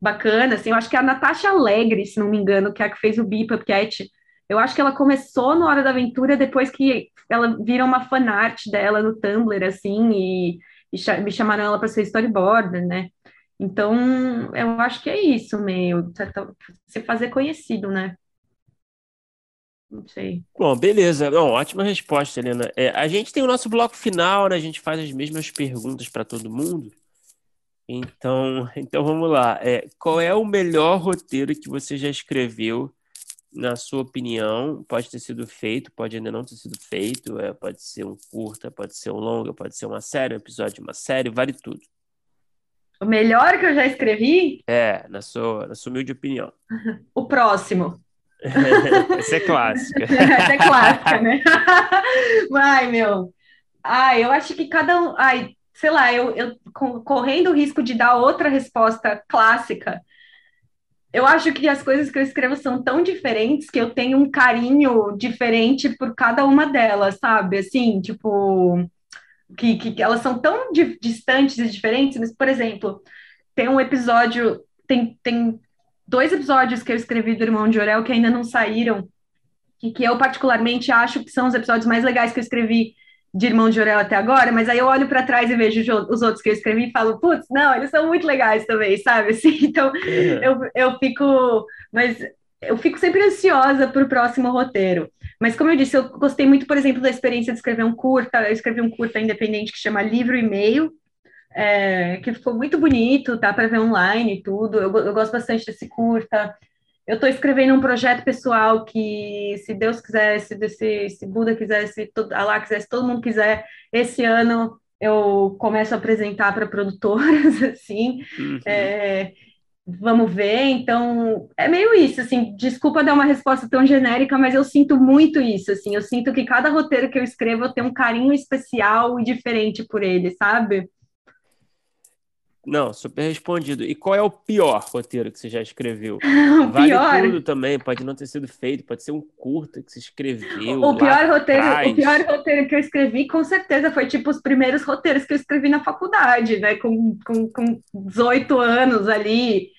Speaker 3: bacana, assim, eu acho que a Natasha Alegre, se não me engano, que é a que fez o Beep Cat, eu acho que ela começou no Hora da Aventura depois que ela vira uma fanart dela no Tumblr, assim, e, e me chamaram ela para ser storyboarder, né? Então, eu acho que é isso, meio, se fazer conhecido, né? Não sei.
Speaker 2: Bom, beleza. Bom, ótima resposta, Helena. É, a gente tem o nosso bloco final, né? A gente faz as mesmas perguntas para todo mundo. Então, então vamos lá. É, qual é o melhor roteiro que você já escreveu, na sua opinião? Pode ter sido feito, pode ainda não ter sido feito. É, pode ser um curta, pode ser um longa, pode ser uma série, um episódio de uma série, vale tudo.
Speaker 3: O melhor que eu já escrevi?
Speaker 2: É, na sua, na sua humilde opinião.
Speaker 3: o próximo.
Speaker 2: Essa é clássica.
Speaker 3: Essa é clássica, né? Ai, meu. Ai, eu acho que cada um. Ai, sei lá, eu, eu correndo o risco de dar outra resposta clássica, eu acho que as coisas que eu escrevo são tão diferentes que eu tenho um carinho diferente por cada uma delas, sabe? Assim, tipo, que, que elas são tão di distantes e diferentes, mas, por exemplo, tem um episódio, tem, tem dois episódios que eu escrevi do Irmão de Orel que ainda não saíram, e que eu particularmente acho que são os episódios mais legais que eu escrevi de Irmão de Orel até agora, mas aí eu olho para trás e vejo os outros que eu escrevi e falo, putz, não, eles são muito legais também, sabe? Assim, então é. eu, eu fico, mas eu fico sempre ansiosa para o próximo roteiro. Mas como eu disse, eu gostei muito, por exemplo, da experiência de escrever um curta. Eu escrevi um curta independente que chama Livro e Meio, é, que ficou muito bonito, tá para ver online e tudo. Eu, eu gosto bastante desse curta. Eu estou escrevendo um projeto pessoal que, se Deus quiser, se, se, se Buda quiser, se todo, Allah quiser, se todo mundo quiser, esse ano eu começo a apresentar para produtoras, assim. Uhum. É, vamos ver. Então, é meio isso, assim, desculpa dar uma resposta tão genérica, mas eu sinto muito isso, assim, eu sinto que cada roteiro que eu escrevo eu tenho um carinho especial e diferente por ele, sabe?
Speaker 2: Não, super respondido. E qual é o pior roteiro que você já escreveu?
Speaker 3: o
Speaker 2: vale
Speaker 3: pior?
Speaker 2: tudo também, pode não ter sido feito, pode ser um curta que você escreveu.
Speaker 3: O pior roteiro, o pior roteiro que eu escrevi, com certeza, foi tipo os primeiros roteiros que eu escrevi na faculdade, né? Com, com, com 18 anos ali,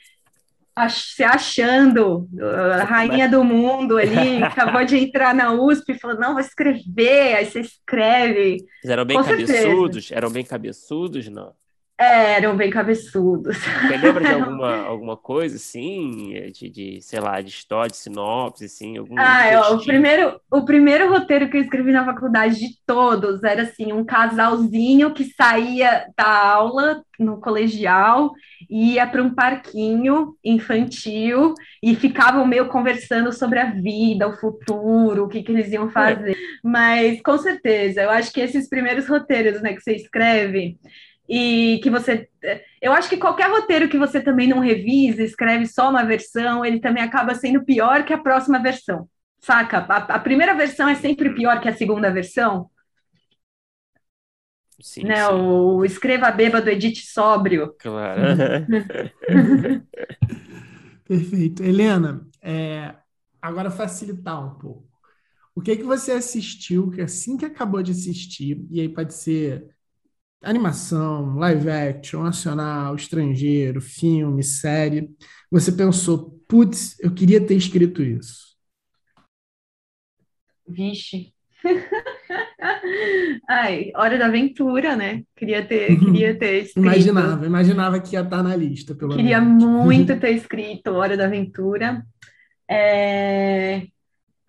Speaker 3: se achando a rainha do mundo ali, acabou de entrar na USP e falou: não, vou escrever, aí você escreve.
Speaker 2: Eles eram bem com cabeçudos? Certeza. Eram bem cabeçudos, não?
Speaker 3: Eram bem cabeçudos.
Speaker 2: Você lembra de alguma, alguma coisa, assim, de, de, sei lá, de história, de sinopse, assim? Algum
Speaker 3: ah, é, o, primeiro, o primeiro roteiro que eu escrevi na faculdade de todos era, assim, um casalzinho que saía da aula no colegial, ia para um parquinho infantil e ficavam meio conversando sobre a vida, o futuro, o que, que eles iam fazer. É. Mas, com certeza, eu acho que esses primeiros roteiros, né, que você escreve e que você. Eu acho que qualquer roteiro que você também não revisa, escreve só uma versão, ele também acaba sendo pior que a próxima versão. Saca? A, a primeira versão é sempre pior que a segunda versão. Sim, né? Sim. O Escreva Bêbado, Edite Sóbrio.
Speaker 2: Claro.
Speaker 1: Perfeito. Helena, é, agora facilitar um pouco. O que, que você assistiu que assim que acabou de assistir, e aí pode ser animação, live action, nacional, estrangeiro, filme, série, você pensou, putz, eu queria ter escrito isso?
Speaker 3: Vixe. Ai, Hora da Aventura, né? Queria ter, queria ter escrito.
Speaker 1: Imaginava, imaginava que ia estar na lista, pelo
Speaker 3: Queria
Speaker 1: menos.
Speaker 3: muito ter escrito Hora da Aventura. É...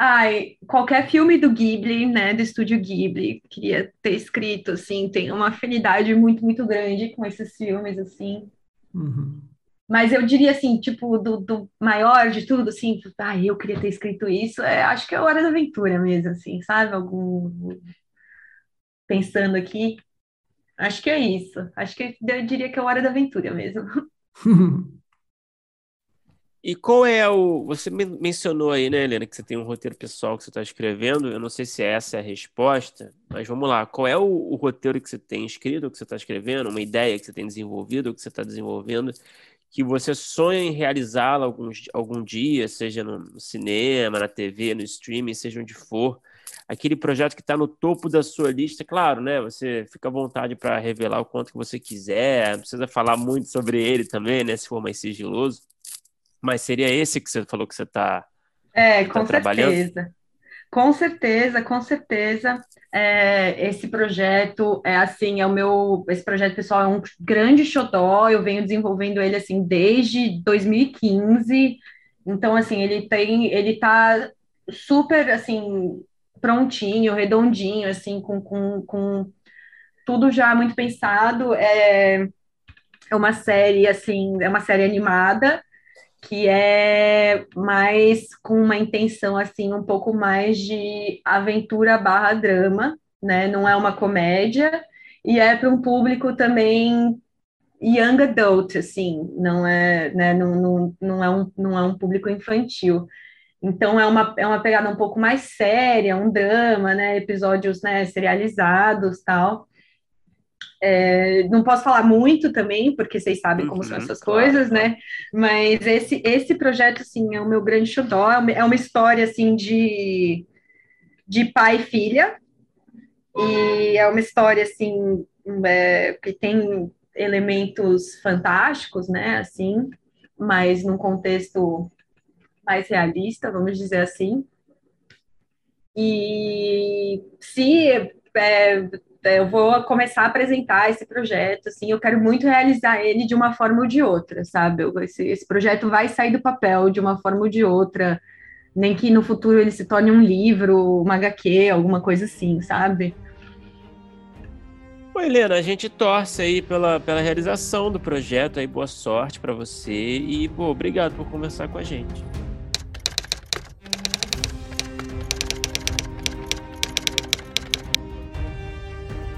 Speaker 3: Ai, qualquer filme do Ghibli, né, do estúdio Ghibli, queria ter escrito, assim, tem uma afinidade muito, muito grande com esses filmes, assim.
Speaker 1: Uhum.
Speaker 3: Mas eu diria, assim, tipo, do, do maior de tudo, assim, ai, eu queria ter escrito isso, é, acho que é Hora da Aventura mesmo, assim, sabe? Algum... Pensando aqui, acho que é isso. Acho que eu diria que é Hora da Aventura mesmo.
Speaker 2: E qual é o. Você mencionou aí, né, Helena, que você tem um roteiro pessoal que você está escrevendo. Eu não sei se essa é a resposta, mas vamos lá. Qual é o, o roteiro que você tem escrito, que você está escrevendo, uma ideia que você tem desenvolvido, que você está desenvolvendo, que você sonha em realizá-la algum, algum dia, seja no cinema, na TV, no streaming, seja onde for, aquele projeto que está no topo da sua lista, claro, né? Você fica à vontade para revelar o quanto que você quiser, não precisa falar muito sobre ele também, né? Se for mais sigiloso. Mas seria esse que você falou que você está
Speaker 3: é, tá com certeza. Com certeza, com certeza. É, esse projeto é assim, é o meu, esse projeto pessoal é um grande xodó, eu venho desenvolvendo ele assim desde 2015. Então assim, ele tem, ele tá super assim prontinho, redondinho, assim, com, com, com tudo já muito pensado. É, é uma série assim, é uma série animada que é mais com uma intenção assim um pouco mais de aventura barra drama, né? Não é uma comédia e é para um público também young adult, assim, não é, né? Não, não, não, é um, não é um público infantil. Então é uma, é uma pegada um pouco mais séria, um drama, né? Episódios né, serializados tal. É, não posso falar muito também, porque vocês sabem como uhum, são essas claro, coisas, claro. né? Mas esse, esse projeto, assim, é o meu grande xodó, é uma, é uma história, assim, de, de pai e filha, e é uma história, assim, é, que tem elementos fantásticos, né, assim, mas num contexto mais realista, vamos dizer assim. E se é, eu vou começar a apresentar esse projeto, assim, eu quero muito realizar ele de uma forma ou de outra, sabe? Esse, esse projeto vai sair do papel de uma forma ou de outra, nem que no futuro ele se torne um livro, uma HQ, alguma coisa assim, sabe?
Speaker 2: Oi, Helena, a gente torce aí pela, pela realização do projeto, aí boa sorte para você e, pô, obrigado por conversar com a gente.